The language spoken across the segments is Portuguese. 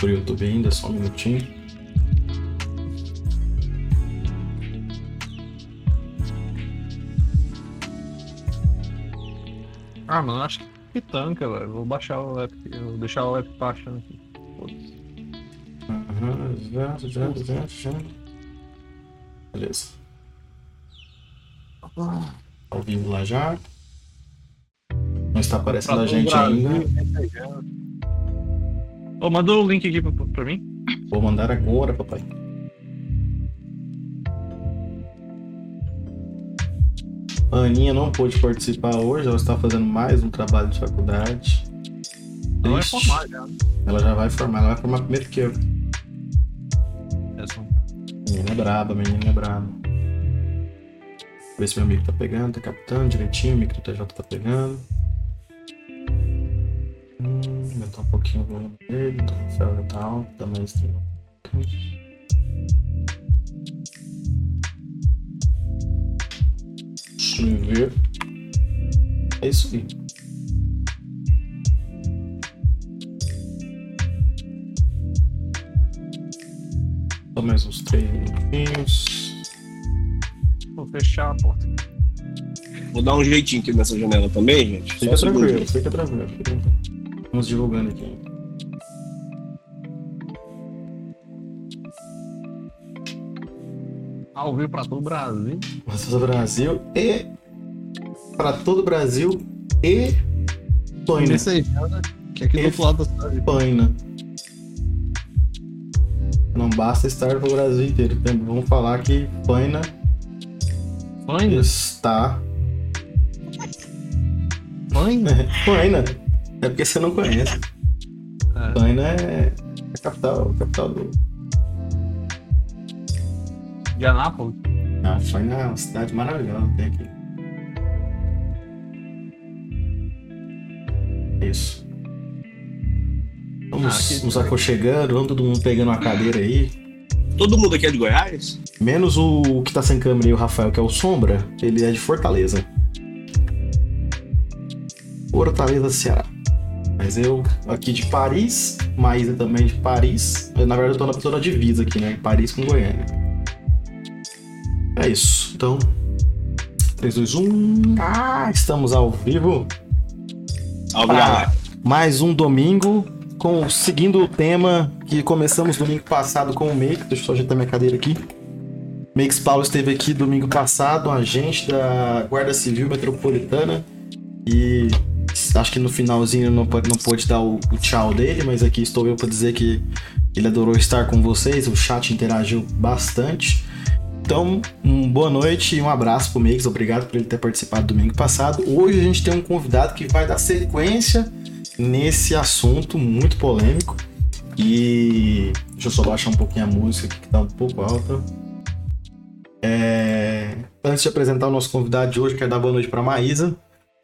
pro YouTube ainda, só um minutinho. Ah, mano, acho que tanca, velho. Vou baixar o app, vou deixar o app baixando aqui. Foda-se. Aham, já, já, já, já. Beleza. Ao vivo lá já. Não está aparecendo a gente ainda. Ô, manda o link aqui pra, pra mim. Vou mandar agora, papai. A Aninha não pôde participar hoje, ela está fazendo mais um trabalho de faculdade. Ela vai formar já. Ela já vai formar, ela vai formar primeiro que eu. Essa. Menina é braba, menina é braba. Ver se meu amigo tá pegando, tá captando direitinho, o micro TJ tá pegando. Aumentar um pouquinho o volume dele, então o Rafael tá tá mais tranquilo. Deixa eu ver. É isso aí. Só mais uns três minutinhos. Vou fechar a porta. Vou dar um jeitinho aqui nessa janela também, gente. Tranquilo, fica tranquilo. fica tranquilo. Vamos divulgando aqui. Ao vivo pra todo o Brasil. Para todo o Brasil e. Para todo o Brasil e. Paina. Messejana, que é aqui do outro lado da cidade. Paina. Não basta estar no Brasil inteiro. tem- Vamos falar que Paina Mãe, está. mãe. Paina. É porque você não conhece. É. Paina é a capital, a capital do. De Anápolis. Ah, Paina é uma cidade maravilhosa tem aqui. Isso. Vamos Ah, nos aconchegando, vamos todo mundo pegando uma cadeira aí. Todo mundo aqui é de Goiás? Menos o que tá sem câmera aí, o Rafael, que é o Sombra, ele é de Fortaleza. Fortaleza, Ceará. Mas eu aqui de Paris, Maísa também de Paris. Eu, na verdade, eu tô na, tô na divisa aqui, né? Paris com Goiânia. É isso. Então, 3, 2, 1. Ah, estamos ao vivo. Ah. galera. Mais um domingo, com seguindo o tema que começamos domingo passado com o Make. Deixa eu só ajeitar minha cadeira aqui. Makes Paulo esteve aqui domingo passado, um agente da Guarda Civil Metropolitana. E acho que no finalzinho não pôde, não pôde dar o, o tchau dele, mas aqui estou eu para dizer que ele adorou estar com vocês. O chat interagiu bastante. Então, um boa noite e um abraço pro Makes. Obrigado por ele ter participado domingo passado. Hoje a gente tem um convidado que vai dar sequência nesse assunto muito polêmico. E deixa eu só baixar um pouquinho a música aqui que tá um pouco alta. É, Antes de apresentar o nosso convidado de hoje, quero dar boa noite para Maísa,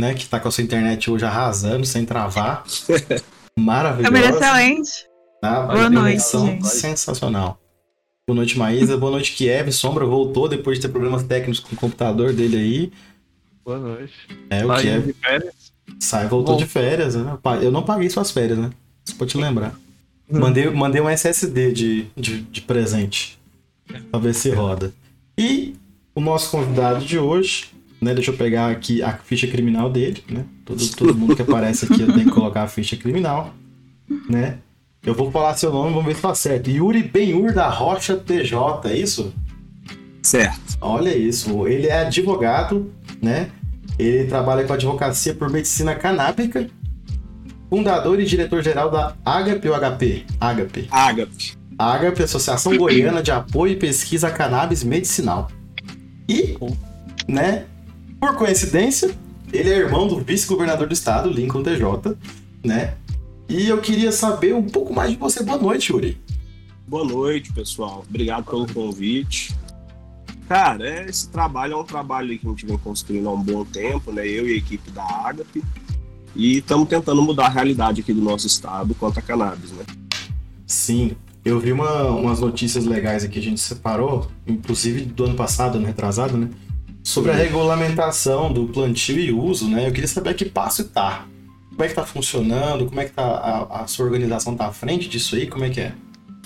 né, que tá com a sua internet hoje arrasando, sem travar. Câmera Maravilhosa. excelente. Tá? Boa noite, gente. Sensacional. Boa noite, Maísa. Boa noite, Kiev. Sombra voltou depois de ter problemas técnicos com o computador dele aí. Boa noite. É, o Tá Kiev de férias. sai voltou Bom. de férias, né? Eu não paguei suas férias, né? Só pra te lembrar. Mandei, mandei um SSD de, de, de presente. Pra ver se roda. E o nosso convidado de hoje, né? Deixa eu pegar aqui a ficha criminal dele, né? Todo, todo mundo que aparece aqui tenho que colocar a ficha criminal, né? Eu vou falar seu nome, vamos ver se tá certo. Yuri Benhur da Rocha TJ, é isso? Certo. Olha isso, ele é advogado, né? Ele trabalha com advocacia por medicina canábica, fundador e diretor-geral da Agape ou HP? Agape. Associação Goiana de Apoio e Pesquisa Cannabis Medicinal. E, né, por coincidência, ele é irmão do vice-governador do estado, Lincoln TJ, né? E eu queria saber um pouco mais de você. Boa noite, Yuri. Boa noite, pessoal. Obrigado pelo convite. Cara, é- esse trabalho é um trabalho que a gente vem construindo há um bom tempo, né? Eu e a equipe da Agape. E estamos tentando mudar a realidade aqui do nosso estado quanto a cannabis, né? Sim, eu vi uma- umas notícias legais aqui, a gente separou, inclusive do ano passado, ano retrasado, né? Sobre a regulamentação do plantio e uso, né? Eu queria saber a que passo tá, Como é que tá funcionando? Como é que tá a, a sua organização tá à frente disso aí? Como é que é?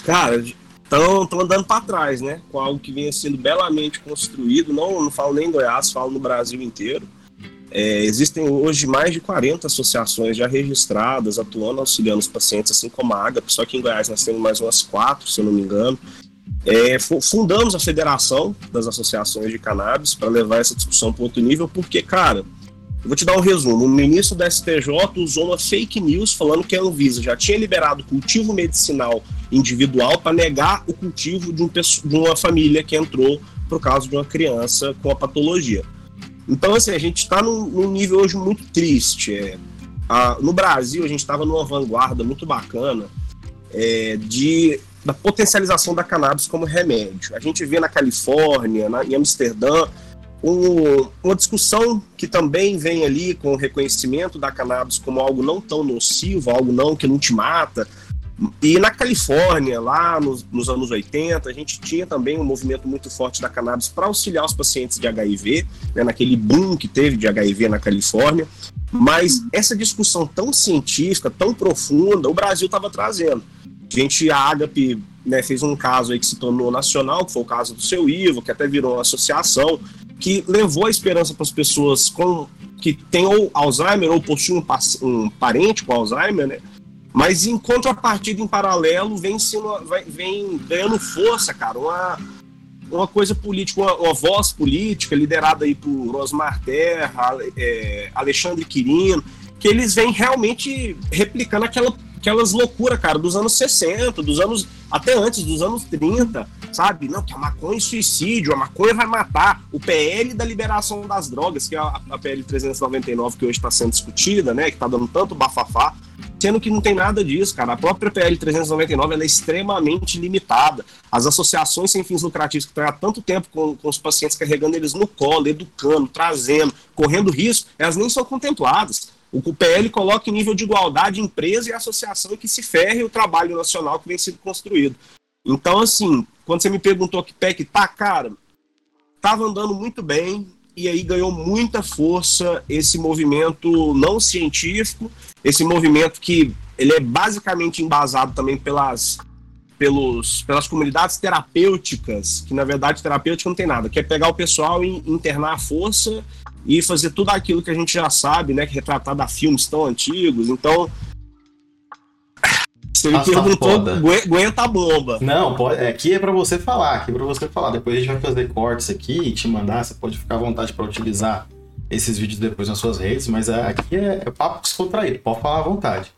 Cara, estão andando para trás, né? Com algo que vinha sendo belamente construído. Não, não falo nem em Goiás, falo no Brasil inteiro. É, existem hoje mais de 40 associações já registradas, atuando, auxiliando os pacientes, assim como a AGAP, só que em Goiás nós temos mais umas quatro, se eu não me engano. É, fundamos a Federação das Associações de Cannabis para levar essa discussão para outro nível, porque, cara, eu vou te dar um resumo. O ministro da STJ usou uma fake news falando que a Anvisa já tinha liberado cultivo medicinal individual para negar o cultivo de, um, de uma família que entrou por causa de uma criança com a patologia. Então, assim, a gente está num, num, nível hoje muito triste. É, a, no Brasil, a gente estava numa vanguarda muito bacana é, de, da potencialização da cannabis como remédio. A gente vê na Califórnia, na, em Amsterdã, um, uma discussão que também vem ali com o reconhecimento da cannabis como algo não tão nocivo, algo não que não te mata, e na Califórnia, lá nos, nos, anos 80, a gente tinha também um movimento muito forte da cannabis para auxiliar os pacientes de HIV, né, naquele boom que teve de HIV na Califórnia. Mas essa discussão tão científica, tão profunda, o Brasil estava trazendo. Gente, a Agape, né, fez um caso aí que se tornou nacional, que foi o caso do seu Ivo, que até virou uma associação, que levou a esperança para as pessoas com, que têm ou Alzheimer ou possuem um, um parente com Alzheimer, né? Mas em contrapartida, em paralelo, vem, sendo, vem ganhando força, cara, uma, uma coisa política, uma, uma voz política liderada aí por Rosmar Terra, é, Alexandre Quirino, que eles vêm realmente replicando aquela, aquelas loucuras, cara, dos anos 60, dos anos, até antes, dos anos 30, sabe? Não, que a maconha é suicídio, a maconha vai matar. O PL da liberação das drogas, que é a, a PL 399, que hoje está sendo discutida, né, que está dando tanto bafafá, sendo que não tem nada disso, cara. A própria PL 399 é extremamente limitada. As associações sem fins lucrativos que estão há tanto tempo com, com os pacientes carregando eles no colo, educando, trazendo, correndo risco, elas nem são contempladas. O PL coloca em nível de igualdade empresa e associação que se ferre o trabalho nacional que vem sendo construído. Então, assim, quando você me perguntou que PEC tá, cara, tava andando muito bem, e aí ganhou muita força esse movimento não científico, esse movimento que ele é basicamente embasado também pelas, pelos, pelas comunidades terapêuticas, que na verdade terapêutica não tem nada, que é pegar o pessoal e internar a força e fazer tudo aquilo que a gente já sabe, né, que é retratar da filmes tão antigos. Então, você me Nossa, perguntou, aguenta a bomba. Não, pode, aqui é para você falar, aqui é para você falar. Depois a gente vai fazer cortes aqui e te mandar, você pode ficar à vontade para utilizar esses vídeos depois nas suas redes, mas é, aqui é, é papo descontraído, pode falar à vontade.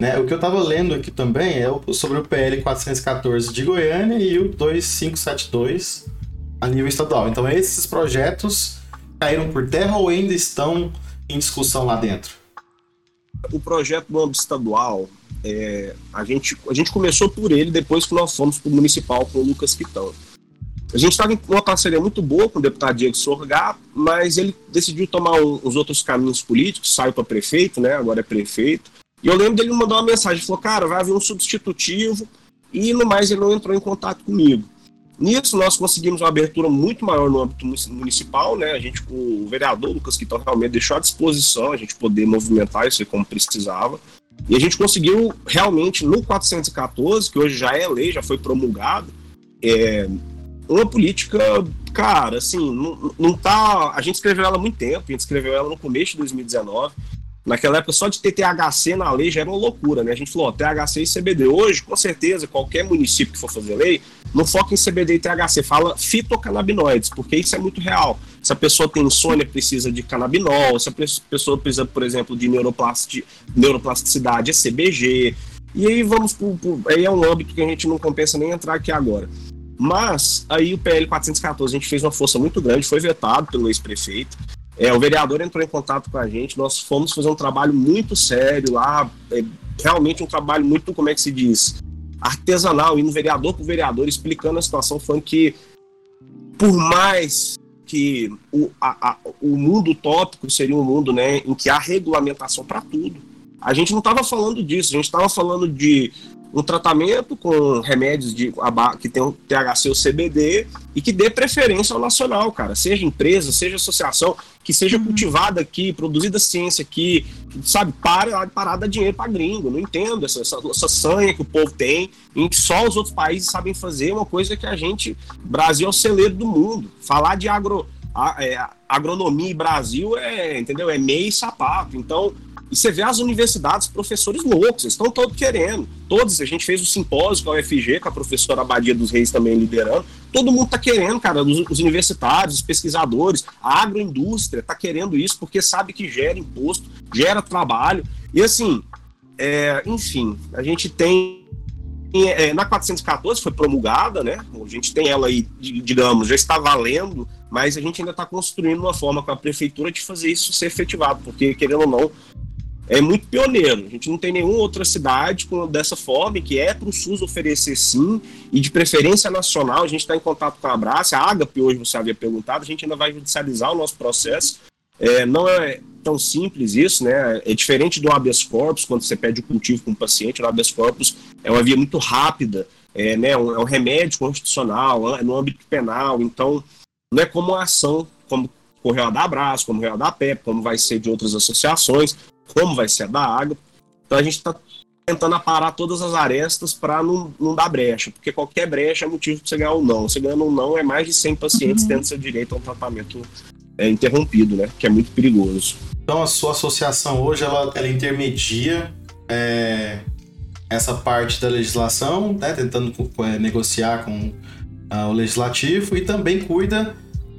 Né? O que eu estava lendo aqui também é sobre o PL 414 de Goiânia e o 2572 a nível estadual. Então esses projetos caíram por terra ou ainda estão em discussão lá dentro? O projeto do âmbito estadual, é, a, gente, a gente começou por ele depois que nós fomos para o municipal com o Lucas Pitão. A gente estava em uma parceria muito boa com o deputado Diego Sorgá, mas ele decidiu tomar um, uns outros caminhos políticos, saiu para prefeito, né? Agora é prefeito. E eu lembro dele mandar uma mensagem, falou, cara, vai haver um substitutivo, e no mais ele não entrou em contato comigo. Nisso, nós conseguimos uma abertura muito maior no âmbito municipal, né? A gente, o vereador Lucas Quitão realmente deixou à disposição a gente poder movimentar isso como precisava. E a gente conseguiu realmente no 414, que hoje já é lei, já foi promulgado, é, uma política, cara, assim, não, não tá. A gente escreveu ela há muito tempo, a gente escreveu ela no começo de 2019. Naquela época, só de ter THC na lei já era uma loucura, né? A gente falou, ó, THC e CBD. Hoje, com certeza, qualquer município que for fazer lei, não foca em CBD e THC, fala fitocannabinoides, porque isso é muito real. Se a pessoa tem insônia, precisa de canabinol. Se a pessoa precisa, por exemplo, de neuroplasti neuroplasticidade, é CBG. E aí vamos pro, pro, Aí é um âmbito que a gente não compensa nem entrar aqui agora. Mas aí o PL 414 a gente fez uma força muito grande, foi vetado pelo ex-prefeito. É, o vereador entrou em contato com a gente, nós fomos fazer um trabalho muito sério lá, é, realmente um trabalho muito, como é que se diz, artesanal, indo vereador por vereador, explicando a situação, falando que por mais que o, a, a, o mundo utópico seria um mundo né, em que há regulamentação para tudo, a gente não estava falando disso, a gente estava falando de um tratamento com remédios de, que tem o THC ou CBD e que dê preferência ao nacional, cara. Seja empresa, seja associação, que seja uhum. cultivada aqui, produzida ciência aqui, sabe? Para de parar dar dinheiro para gringo. Não entendo essa, essa, essa sanha que o povo tem, em que só os outros países sabem fazer, uma coisa que a gente, Brasil é o celeiro do mundo. Falar de agro, a, é, agronomia e Brasil é, entendeu? É meio sapato. Então, e você vê as universidades, professores loucos, eles estão todos querendo. Todos, a gente fez o simpósio com a UFG, com a professora Abadia dos Reis também liderando. Todo mundo está querendo, cara, os, os, universitários, os pesquisadores, a agroindústria está querendo isso porque sabe que gera imposto, gera trabalho. E assim, é, enfim, a gente tem. É, na 414 foi promulgada, né? A gente tem ela aí, digamos, já está valendo, mas a gente ainda está construindo uma forma com a prefeitura de fazer isso ser efetivado, porque, querendo ou não, é muito pioneiro. A gente não tem nenhuma outra cidade com, dessa forma, que é para o SUS oferecer sim, e de preferência nacional. A gente está em contato com a Abraça, a Agape hoje você havia perguntado, a gente ainda vai judicializar o nosso processo. É, não é tão simples isso, né? É diferente do habeas corpus, quando você pede o cultivo com o paciente, o habeas corpus é uma via muito rápida, é, né, um, é um remédio constitucional, é no âmbito penal, então não é como uma ação, como correu a da Abraço, como correu a da PEP, como vai ser de outras associações como vai ser a da água. Então a gente está tentando aparar todas as arestas para não, não dar brecha, porque qualquer brecha é motivo para você ganhar ou não. Você ganhando ou não é mais de 100 pacientes uhum. tendo seu direito a um tratamento é, interrompido, né? Que é muito perigoso. Então a sua associação hoje ela, ela intermedia é, essa parte da legislação, né? Tentando é, negociar com uh, o legislativo e também cuida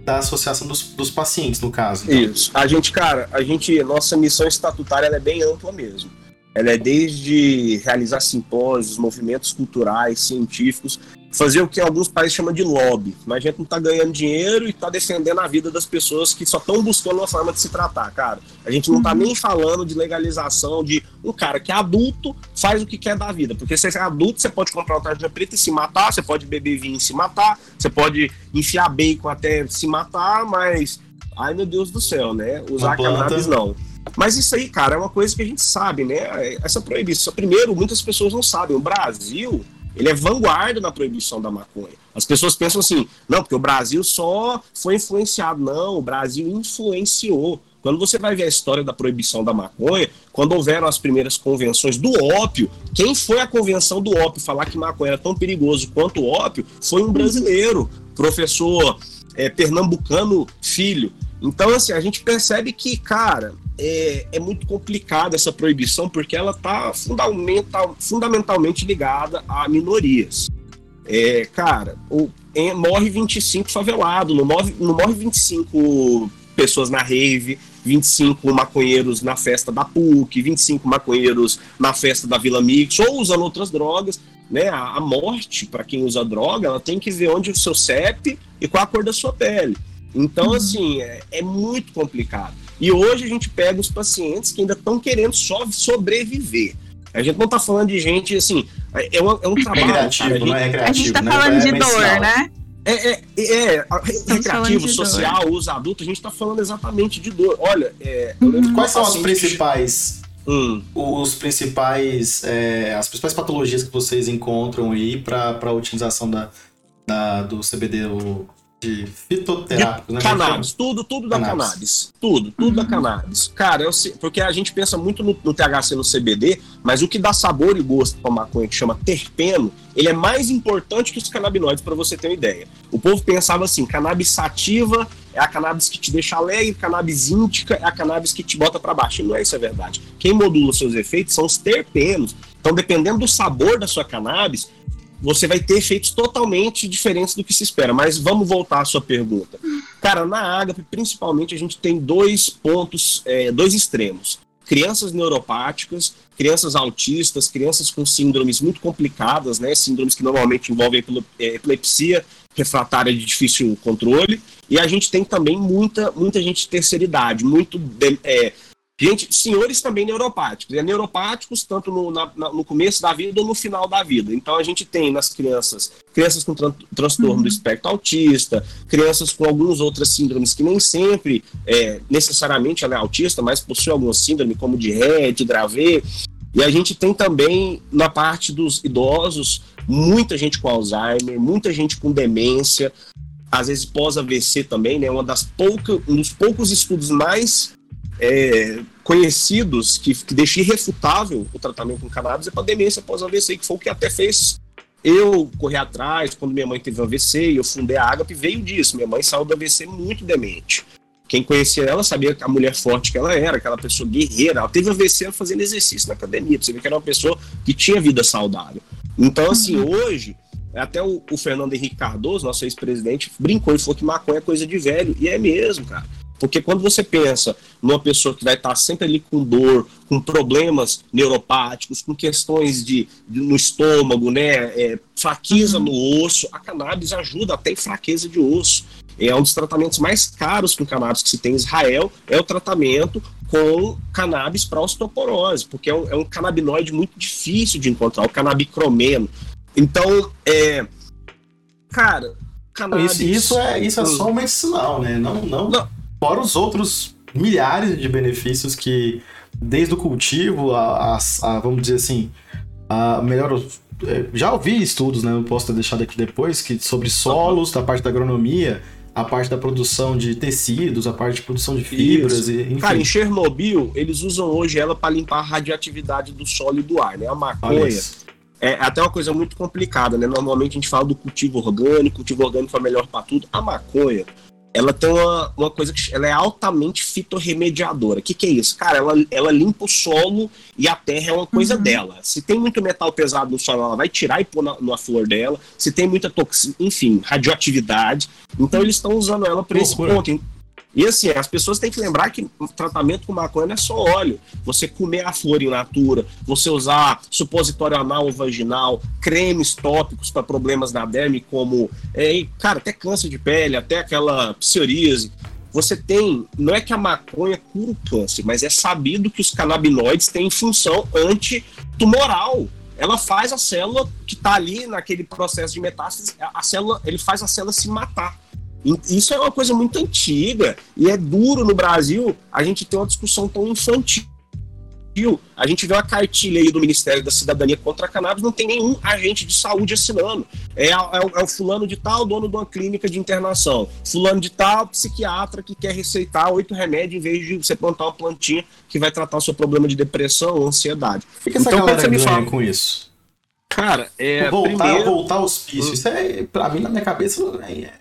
da associação dos, dos pacientes, no caso. Então. Isso. A gente, cara, a gente, nossa missão estatutária é bem ampla mesmo. Ela é desde realizar simpósios, movimentos culturais, científicos, fazer o que alguns países chamam de lobby. Mas a gente não está ganhando dinheiro e está defendendo a vida das pessoas que só estão buscando uma forma de se tratar, cara. A gente não está uhum. nem falando de legalização de um cara que é adulto faz o que quer da vida. Porque se você é adulto, você pode comprar uma tarja preta e se matar, você pode beber vinho e se matar, você pode enfiar bacon até se matar, mas. Ai meu Deus do céu, né? Usar cannabis não. Mas isso aí, cara, é uma coisa que a gente sabe, né? Essa proibição. Primeiro, muitas pessoas não sabem. O Brasil ele é vanguarda na proibição da maconha. As pessoas pensam assim, não, porque o Brasil só foi influenciado. Não, o Brasil influenciou. Quando você vai ver a história da proibição da maconha, quando houveram as primeiras convenções do ópio, quem foi a convenção do ópio falar que maconha era tão perigoso quanto o ópio foi um brasileiro, professor é, pernambucano filho. Então, assim, a gente percebe que, cara, é, é muito complicada essa proibição porque ela está fundamental, fundamentalmente ligada a minorias. É, cara, o, é, morre 25 favelados, não morre, não morre 25 pessoas na rave, 25 maconheiros na festa da PUC, 25 maconheiros na festa da Vila Mix, ou usando outras drogas. Né? A, a morte, para quem usa droga, ela tem que ver onde o seu CEP e qual a cor da sua pele. Então, uhum. assim, é, é muito complicado. E hoje a gente pega os pacientes que ainda estão querendo só sobreviver. A gente não está falando de gente assim. É, um, é um trabalho. Recreativo, cara, não é recreativo. A gente está né? falando é de dor, né? É, é, é recreativo, social, dor. uso adulto, a gente está falando exatamente de dor. Olha, é, uhum. quais são as principais. Hum. Os principais. É, as principais patologias que vocês encontram aí para a utilização da, da, do CBD, o de fitoterápico, né? Cannabis, tudo, tudo da cannabis. cannabis. Tudo, tudo uhum. da cannabis. Cara, eu sei, porque a gente pensa muito no, no, THC no CBD, mas o que dá sabor e gosto pra maconha, que chama terpeno, ele é mais importante que os canabinoides, para você ter uma ideia. O povo pensava assim: cannabis sativa é a cannabis que te deixa alegre, cannabis índica é a cannabis que te bota para baixo. E não é isso a verdade. Quem modula seus efeitos são os terpenos. Então, dependendo do sabor da sua cannabis, você vai ter efeitos totalmente diferentes do que se espera. Mas vamos voltar à sua pergunta. Cara, na Agape, principalmente, a gente tem dois pontos, é, dois extremos. Crianças neuropáticas, crianças autistas, crianças com síndromes muito complicadas, né? Síndromes que normalmente envolvem é, epilepsia refratária de difícil controle. E a gente tem também muita, muita gente de terceira idade, muito é, Gente, senhores também neuropáticos. É neuropáticos tanto no, na, no começo da vida ou no final da vida. Então a gente tem nas crianças, crianças com tran transtorno uhum. do espectro autista, crianças com algumas outras síndromes que nem sempre, é, necessariamente ela é autista, mas possui alguma síndrome como de Rett, Dravet. E a gente tem também, na parte dos idosos, muita gente com Alzheimer, muita gente com demência, às vezes pós-AVC também, né? Uma das pouca, um dos poucos estudos mais é, conhecidos que, que deixa irrefutável o tratamento com cannabis é para demência pós-AVC, que foi o que até fez eu correr atrás, quando minha mãe teve um AVC e eu fundei a Agape, veio disso. Minha mãe saiu do AVC muito demente. Quem conhecia ela sabia que a mulher forte que ela era, aquela pessoa guerreira. Ela teve AVC fazendo exercício na academia. Você vê que era uma pessoa que tinha vida saudável. Então, assim, uhum. hoje, até o, o Fernando Henrique Cardoso, nosso ex-presidente, brincou e falou que maconha é coisa de velho. E é mesmo, cara. Porque quando você pensa numa pessoa que vai estar sempre ali com dor, com problemas neuropáticos, com questões de, de no estômago, né, é, fraqueza uhum. no osso, a cannabis ajuda até em fraqueza de osso. É um dos tratamentos mais caros com cannabis que se tem em Israel, é o tratamento com cannabis para osteoporose, porque é um, é um canabinoide muito difícil de encontrar, o canabicromeno. Então, é, cara, cannabis... Isso, isso, é, isso é só medicinal, né? Não, não, não Fora os outros milhares de benefícios que, desde o cultivo, a, a, a vamos dizer assim, a melhor. É, já ouvi estudos, né? Eu posso ter deixado aqui depois, que sobre solos, da parte da agronomia, a parte da produção de tecidos, a parte de produção de fibras, e, enfim. Cara, em Chernobyl, eles usam hoje ela para limpar a radioatividade do solo e do ar, né? A maconha é até uma coisa muito complicada, né? Normalmente a gente fala do cultivo orgânico, cultivo orgânico é melhor para tudo. A maconha, ela tem uma, uma coisa que ela é altamente fitorremediadora. O que, que é isso? Cara, ela, ela limpa o solo e a terra é uma coisa uhum. dela. Se tem muito metal pesado no solo, ela vai tirar e pôr na, na flor dela. Se tem muita toxina, enfim, radioatividade. Então eles estão usando ela para esse ponto. E assim, as pessoas têm que lembrar que tratamento com maconha não é só óleo. Você comer a flor in natura, você usar supositório anal ou vaginal, cremes tópicos para problemas na derme, como, é, cara, até câncer de pele, até aquela psoríase. Você tem, não é que a maconha cura o câncer, mas é sabido que os canabinoides têm função antitumoral ela faz a célula que está ali naquele processo de metástase, a célula, ele faz a célula se matar. Isso é uma coisa muito antiga e é duro no Brasil a gente ter uma discussão tão infantil. A gente vê uma cartilha aí do Ministério da Cidadania contra a cannabis, não tem nenhum agente de saúde assinando. É, é, o, é o fulano de tal, dono de uma clínica de internação. Fulano de tal, psiquiatra que quer receitar oito remédios em vez de você plantar uma plantinha que vai tratar o seu problema de depressão ou ansiedade. Que, essa então, galera você me fala com isso? Cara, é. Voltar, primeiro... voltar aos hospício. Isso é, pra mim, na minha cabeça, é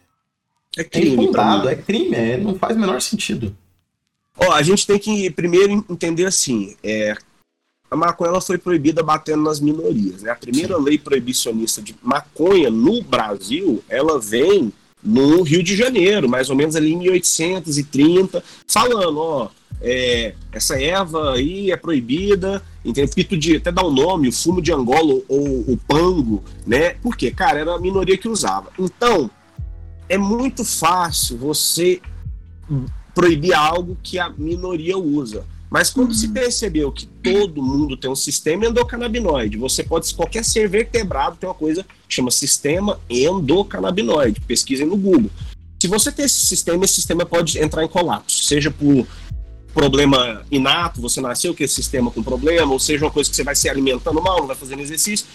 é crime. É, é crime, é, não faz o menor sentido. Ó, a gente tem que primeiro entender assim, é, a maconha ela foi proibida batendo nas minorias. Né? A primeira Sim. lei proibicionista de maconha no Brasil, ela vem no Rio de Janeiro, mais ou menos ali em 1830, falando, ó, é, essa erva aí é proibida, entendeu? Pito de, até dá o um nome, o fumo de Angola ou o pango, né? Porque, cara, era a minoria que usava. Então, é muito fácil você proibir algo que a minoria usa. Mas quando uhum. se percebeu que todo mundo tem um sistema endocannabinoide, você pode, qualquer ser vertebrado tem uma coisa que chama sistema endocannabinoide. Pesquisem no Google. Se você tem esse sistema, esse sistema pode entrar em colapso, seja por problema inato, você nasceu com esse sistema com problema, ou seja uma coisa que você vai se alimentando mal, não vai fazendo exercício,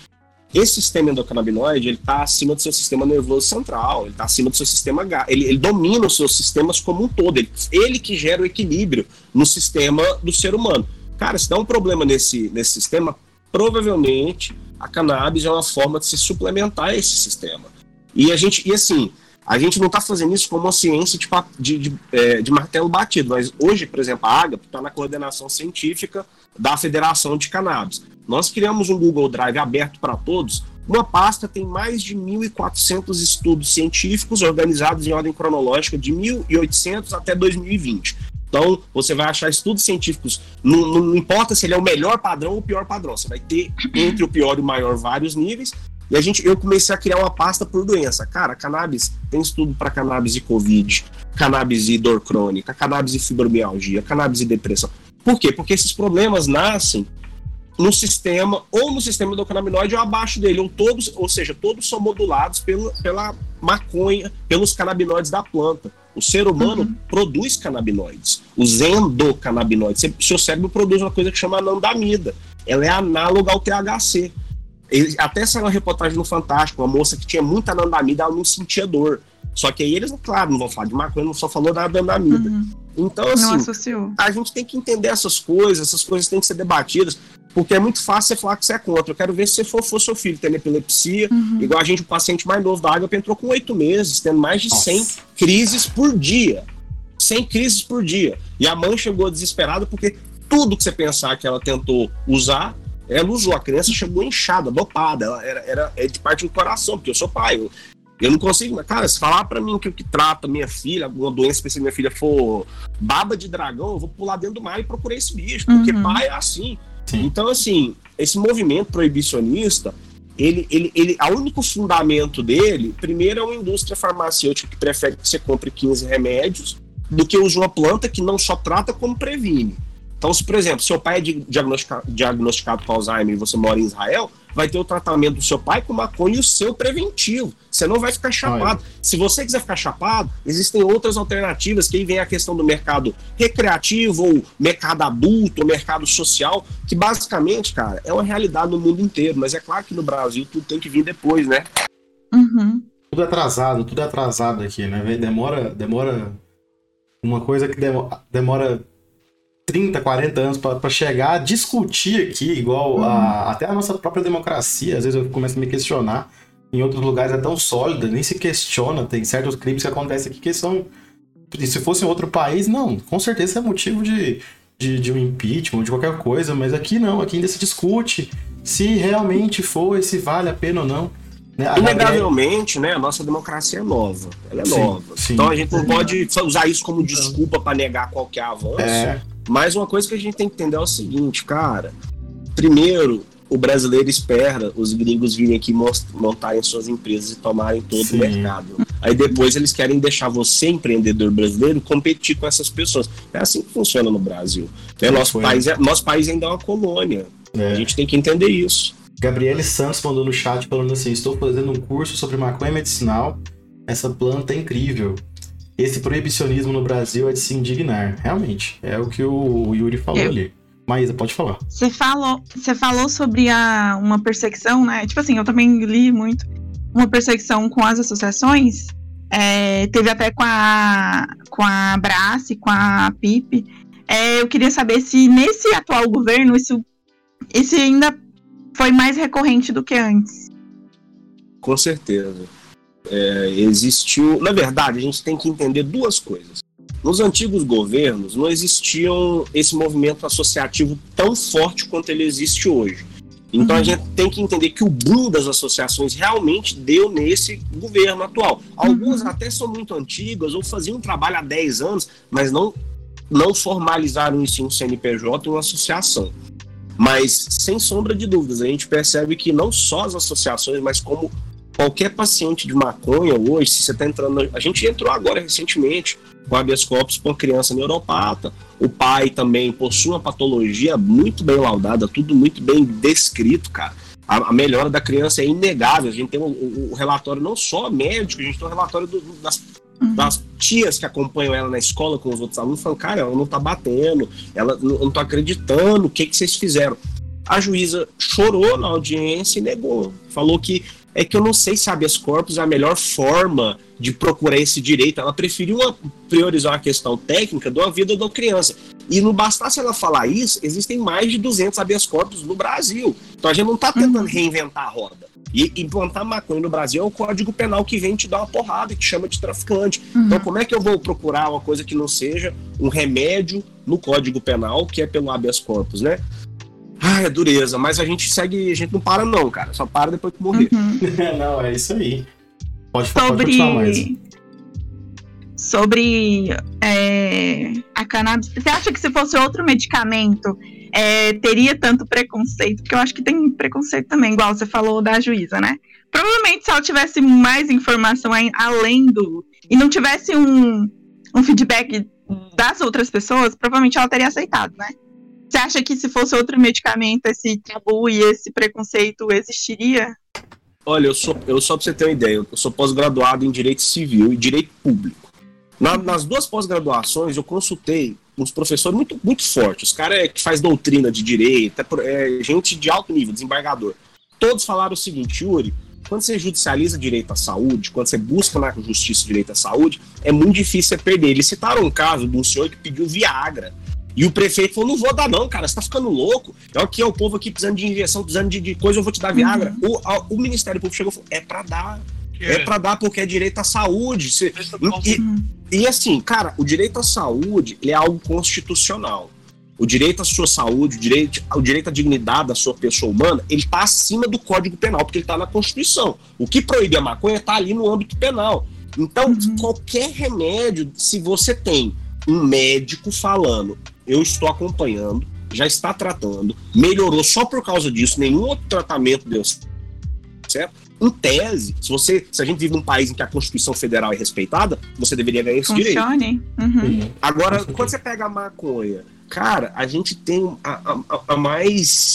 esse sistema endocannabinoide, ele está acima do seu sistema nervoso central, ele está acima do seu sistema H, ele, ele, domina os seus sistemas como um todo, ele, ele que gera o equilíbrio no sistema do ser humano. Cara, se dá um problema nesse, nesse sistema, provavelmente a cannabis é uma forma de se suplementar esse sistema. E a gente, e assim, a gente não está fazendo isso como uma ciência de, de, de, é, de, martelo batido, mas hoje, por exemplo, a Agape está na coordenação científica da Federação de Cannabis. Nós criamos um Google Drive aberto para todos. Uma pasta tem mais de 1.400 estudos científicos organizados em ordem cronológica de 1800 até 2020. Então, você vai achar estudos científicos, não, não, importa se ele é o melhor padrão ou o pior padrão, você vai ter entre o pior e o maior vários níveis. E a gente, eu comecei a criar uma pasta por doença. Cara, cannabis, tem estudo para cannabis e Covid, cannabis e dor crônica, cannabis e fibromialgia, cannabis e depressão. Por quê? Porque esses problemas nascem no sistema, ou no sistema do canabinoide ou abaixo dele, ou todos, ou seja, todos são modulados pelo, pela maconha, pelos canabinoides da planta. O ser humano uhum. produz canabinoides, os endocannabinoides. O seu cérebro produz uma coisa que chama anandamida. ela é análoga ao THC. Ele, até saiu uma reportagem no Fantástico, uma moça que tinha muita anandamida, ela não sentia dor. Só que aí eles, claro, não vão falar de maconha, não só falou da anandamida. Uhum. Então, assim, não associou. a gente tem que entender essas coisas, essas coisas têm que ser debatidas, porque é muito fácil você falar que você é contra. Eu quero ver se for, for seu filho tendo epilepsia, uhum. igual a gente, o paciente mais novo da água, entrou com oito meses, tendo mais de Nossa. 100 crises por dia. 100 crises por dia. E a mãe chegou desesperada porque tudo que você pensar que ela tentou usar, ela usou. A criança chegou inchada, dopada. Ela era, era é de parte do coração, porque eu sou pai. Eu, eu não consigo, cara, se falar para mim que o que trata minha filha, alguma doença, se minha filha for baba de dragão, eu vou pular dentro do mar e procurar esse bicho, porque uhum. pai é assim. Sim. Então, assim, esse movimento proibicionista, ele, ele, ele, o único fundamento dele, primeiro, é uma indústria farmacêutica que prefere que você compre 15 remédios do que use uma planta que não só trata como previne. Então, se, por exemplo, seu pai é diagnosticado, diagnosticado com Alzheimer e você mora em Israel, vai ter o tratamento do seu pai com maconha e o seu preventivo. Você não vai ficar chapado. Olha. Se você quiser ficar chapado, existem outras alternativas, que aí vem a questão do mercado recreativo, ou mercado adulto, ou mercado social, que basicamente, cara, é uma realidade no mundo inteiro. Mas é claro que no Brasil tudo tem que vir depois, né? Uhum. Tudo atrasado, tudo atrasado aqui, né? Demora, demora uma coisa que demora 30, 40 anos para chegar a discutir aqui, igual uhum. a, até a nossa própria democracia, às vezes eu começo a me questionar. Em outros lugares é tão sólida, nem se questiona. Tem certos crimes que acontecem aqui que são. Se fosse em outro país, não, com certeza é motivo de, de, de um impeachment, de qualquer coisa, mas aqui não, aqui ainda se discute se realmente foi, se vale a pena ou não. Né? Inegavelmente, né, a nossa democracia é nova. Ela é sim, nova. Sim. Então a gente não pode usar isso como desculpa para negar qualquer avanço. É. Mas uma coisa que a gente tem que entender é o seguinte, cara. Primeiro, o brasileiro espera os gringos virem aqui montarem suas empresas e tomarem todo Sim. o mercado. Aí depois eles querem deixar você, empreendedor brasileiro, competir com essas pessoas. É assim que funciona no Brasil. É, nosso, país é, nosso país ainda é uma colônia. É. A gente tem que entender isso. Gabriele Santos mandou no chat falando assim: Estou fazendo um curso sobre maconha medicinal. Essa planta é incrível esse proibicionismo no Brasil é de se indignar. Realmente, é o que o Yuri falou Eu... ali. Maísa, pode falar. Você falou, você falou sobre a, uma perseguição, né? Tipo assim, eu também li muito. Uma perseguição com as associações. É, teve até com a, com a Brace, com a PIP. É, eu queria saber se nesse atual governo isso, isso ainda foi mais recorrente do que antes. Com certeza é, existiu. Na verdade, a gente tem que entender duas coisas. Nos antigos governos não existiam esse movimento associativo tão forte quanto ele existe hoje. Então uhum. a gente tem que entender que o boom das associações realmente deu nesse governo atual. Algumas uhum. até são muito antigas ou faziam um trabalho há 10 anos, mas não, não formalizaram isso em um CNPJ ou uma associação. Mas, sem sombra de dúvidas, a gente percebe que não só as associações, mas como qualquer paciente de maconha hoje, se você está entrando. A gente entrou agora recentemente com habeas corpus com criança neuropata. O pai também possui uma patologia muito bem laudada, tudo muito bem descrito, cara. A, a melhora da criança é inegável. A gente tem o, o, o relatório não só médico, a gente tem o relatório do, das, uhum. das tias que acompanham ela na escola com os outros alunos, falando, cara, ela não tá batendo, ela não, não tô acreditando, o que, que vocês fizeram? A juíza chorou na audiência e negou. Falou que é que eu não sei se habeas corpus é a melhor forma de procurar esse direito. Ela preferiu priorizar a questão técnica da vida da criança. E não bastasse ela falar isso, existem mais de 200 habeas corpus no Brasil. Então a gente não está tentando uhum. reinventar a roda. E implantar maconha no Brasil é o código penal que vem te dar uma porrada, que chama de traficante. Uhum. Então, como é que eu vou procurar uma coisa que não seja um remédio no código penal, que é pelo habeas corpus, né? Ah, é dureza, mas a gente segue, a gente não para não, cara, só para depois que morrer. Uhum. não, é isso aí. Pode, sobre... pode mais. Sobre é, a cannabis, você acha que se fosse outro medicamento é, teria tanto preconceito? Porque eu acho que tem preconceito também, igual você falou da juíza, né? Provavelmente se ela tivesse mais informação além do. e não tivesse um, um feedback das outras pessoas, provavelmente ela teria aceitado, né? Você acha que se fosse outro medicamento, esse tabu e esse preconceito existiria? Olha, eu sou, eu só pra você ter uma ideia, eu sou pós-graduado em Direito Civil e Direito Público. Na, nas duas pós-graduações, eu consultei uns professores muito, muito fortes. Os caras é, que faz doutrina de direito, é, é, gente de alto nível, desembargador. Todos falaram o seguinte, Yuri, quando você judicializa direito à saúde, quando você busca na justiça direito à saúde, é muito difícil você perder. Eles citaram um caso de um senhor que pediu Viagra. E o prefeito falou: não vou dar, não, cara, você tá ficando louco. É o que é o povo aqui precisando de injeção, precisando de, de coisa, eu vou te dar Viagra. Uhum. O, a, o Ministério Público chegou e falou: é pra dar. É, é para dar porque é direito à saúde. Você, e, e, assim, cara, o direito à saúde é algo constitucional. O direito à sua saúde, o direito, o direito à dignidade da sua pessoa humana, ele está acima do Código Penal, porque ele está na Constituição. O que proíbe a maconha está ali no âmbito penal. Então, uhum. qualquer remédio, se você tem um médico falando, eu estou acompanhando, já está tratando, melhorou só por causa disso, nenhum outro tratamento deu certo. Em tese, se você, se a gente vive num país em que a Constituição Federal é respeitada, você deveria ganhar esse Funcione. direito. Uhum. Agora, quando você pega a maconha, cara, a gente tem a, a, a mais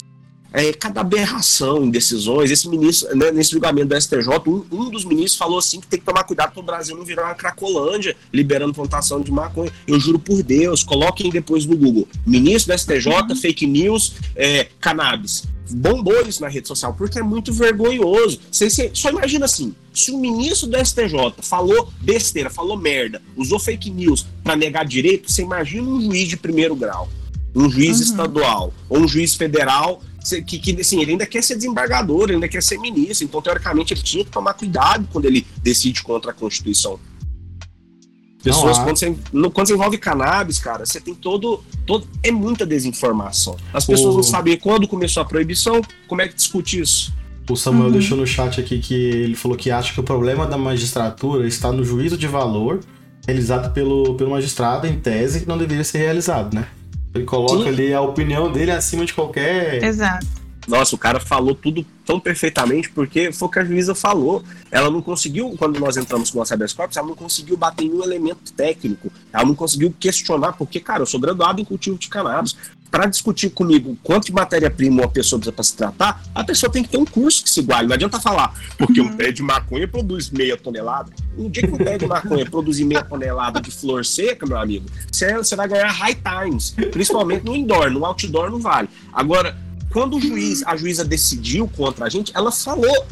é, cada aberração em decisões. Esse ministro, né, nesse julgamento do STJ, um, um, dos ministros falou assim que tem que tomar cuidado para o Brasil não virar uma cracolândia liberando plantação de maconha. Eu juro por Deus, coloquem depois no Google. Ministro do STJ, uhum. fake news, é, cannabis. Bombou isso na rede social, porque é muito vergonhoso. Você, você, só imagina assim: se o ministro do STJ falou besteira, falou merda, usou fake news para negar direito, você imagina um juiz de primeiro grau um juiz uhum. estadual ou um juiz federal que, que assim, ele ainda quer ser desembargador, ele ainda quer ser ministro, então teoricamente ele tinha que tomar cuidado quando ele decide contra a Constituição. Pessoas, quando você, quando você envolve cannabis, cara, você tem todo, todo. É muita desinformação. As pessoas o... não sabem quando começou a proibição, como é que discute isso. O Samuel uhum. deixou no chat aqui que ele falou que acha que o problema da magistratura está no juízo de valor realizado pelo, pelo magistrado, em tese, que não deveria ser realizado, né? Ele coloca Sim. ali a opinião dele acima de qualquer. Exato. Nossa, o cara falou tudo tão perfeitamente porque foi o que a juíza falou. Ela não conseguiu, quando nós entramos com o habeas corpus, ela não conseguiu bater em um elemento técnico. Ela não conseguiu questionar, porque, cara, eu sou graduado em cultivo de cannabis para discutir comigo quanto de matéria-prima uma pessoa precisa para se tratar, a pessoa tem que ter um curso que se iguale. Não adianta falar, porque um pé de maconha produz meia tonelada. Um dia que um pé de maconha produzir meia tonelada de flor seca, meu amigo, você vai ganhar high times, principalmente no indoor, no outdoor não vale. Agora, quando o juiz, a juíza decidiu contra a gente, ela falou,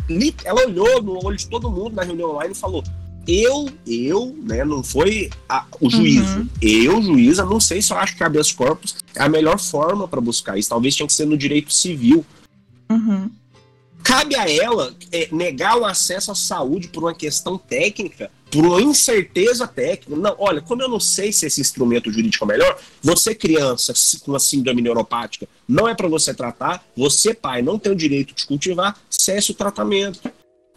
ela olhou no olho de todo mundo na reunião online e falou: eu, eu, né, não foi a, o juízo. Uhum. Eu, juíza, não sei se eu acho que habeas corpus é a melhor forma para buscar isso. Talvez tinha que ser no direito civil. Uhum. Cabe a ela é, negar o acesso à saúde por uma questão técnica, por uma incerteza técnica. Não, olha, como eu não sei se esse instrumento jurídico é melhor, você, criança com uma síndrome neuropática, não é para você tratar, você, pai, não tem o direito de cultivar, cesse o tratamento.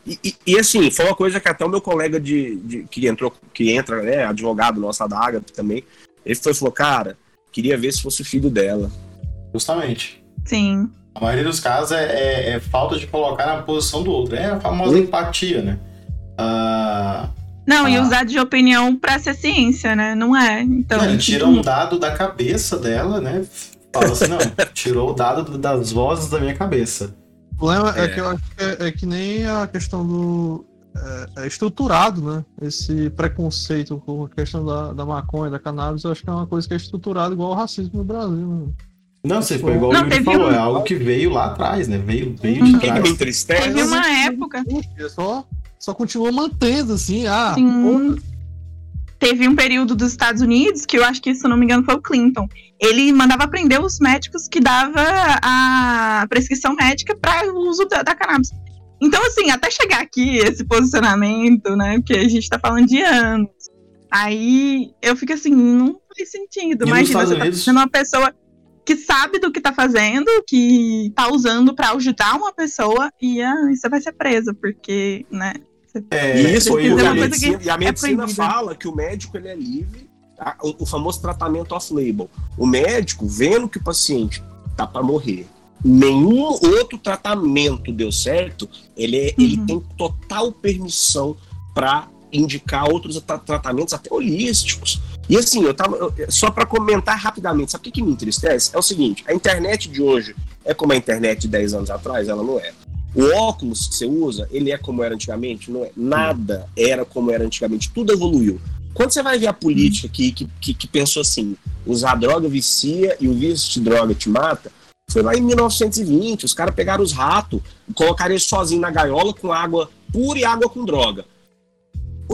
E, e, e, assim, foi uma coisa que até o meu colega de, de que entrou, que entra, né, advogado nosso da Agatha também, ele foi, falou, cara, queria ver se fosse o filho dela. Justamente. Sim. A maioria dos casos é, é, é falta de colocar na posição do outro. É a famosa hum. empatia, né? Ah, não, ah, e usar de opinião pra ser ciência, né? Não é. Então. Ele tira um dado da cabeça dela, né? Fala assim, não, tirou o dado das vozes da minha cabeça. O problema é, é que eu acho que é, é, que nem a questão do. É, é, estruturado, né? Esse preconceito com a questão da, da maconha, da cannabis, eu acho que é uma coisa que é estruturada igual o racismo no Brasil. Né? Não, você foi igual não, o falou, um... é algo que veio lá atrás, né? Veio, veio de trás. Me entristece. Teve uma época. Só, só continua mantendo, assim, ah, teve um período dos Estados Unidos, que eu acho que, se não me engano, foi o Clinton. Ele mandava prender os médicos que dava a prescrição médica para o uso da, da, cannabis. Então, assim, até chegar aqui, esse posicionamento, né? Porque a gente está falando de anos. Aí eu fico assim, não faz sentido. E Imagina, você tá Unidos... sendo uma pessoa que sabe do que tá fazendo, que tá usando para ajudar uma pessoa e ah, você vai ser presa, porque, né? É, isso foi e a medicina, e a medicina é fala que o médico ele é livre, tá? o, o, famoso tratamento off-label. O médico, vendo que o paciente tá para morrer, nenhum outro tratamento deu certo, ele, é, uhum. ele tem total permissão para indicar outros tratamentos, até holísticos. E assim, eu tava. Eu, só para comentar rapidamente, sabe o que, que me entristece? É o seguinte: a internet de hoje é como a internet de 10 anos atrás? Ela não é. O óculos que você usa, ele é como era antigamente? Não é. Nada era como era antigamente. Tudo evoluiu. Quando você vai ver a política que, que, que, pensou assim, usar droga vicia e o vício de droga te mata, foi lá em 1920, os caras pegaram os ratos, colocaram eles sozinhos na gaiola com água pura e água com droga.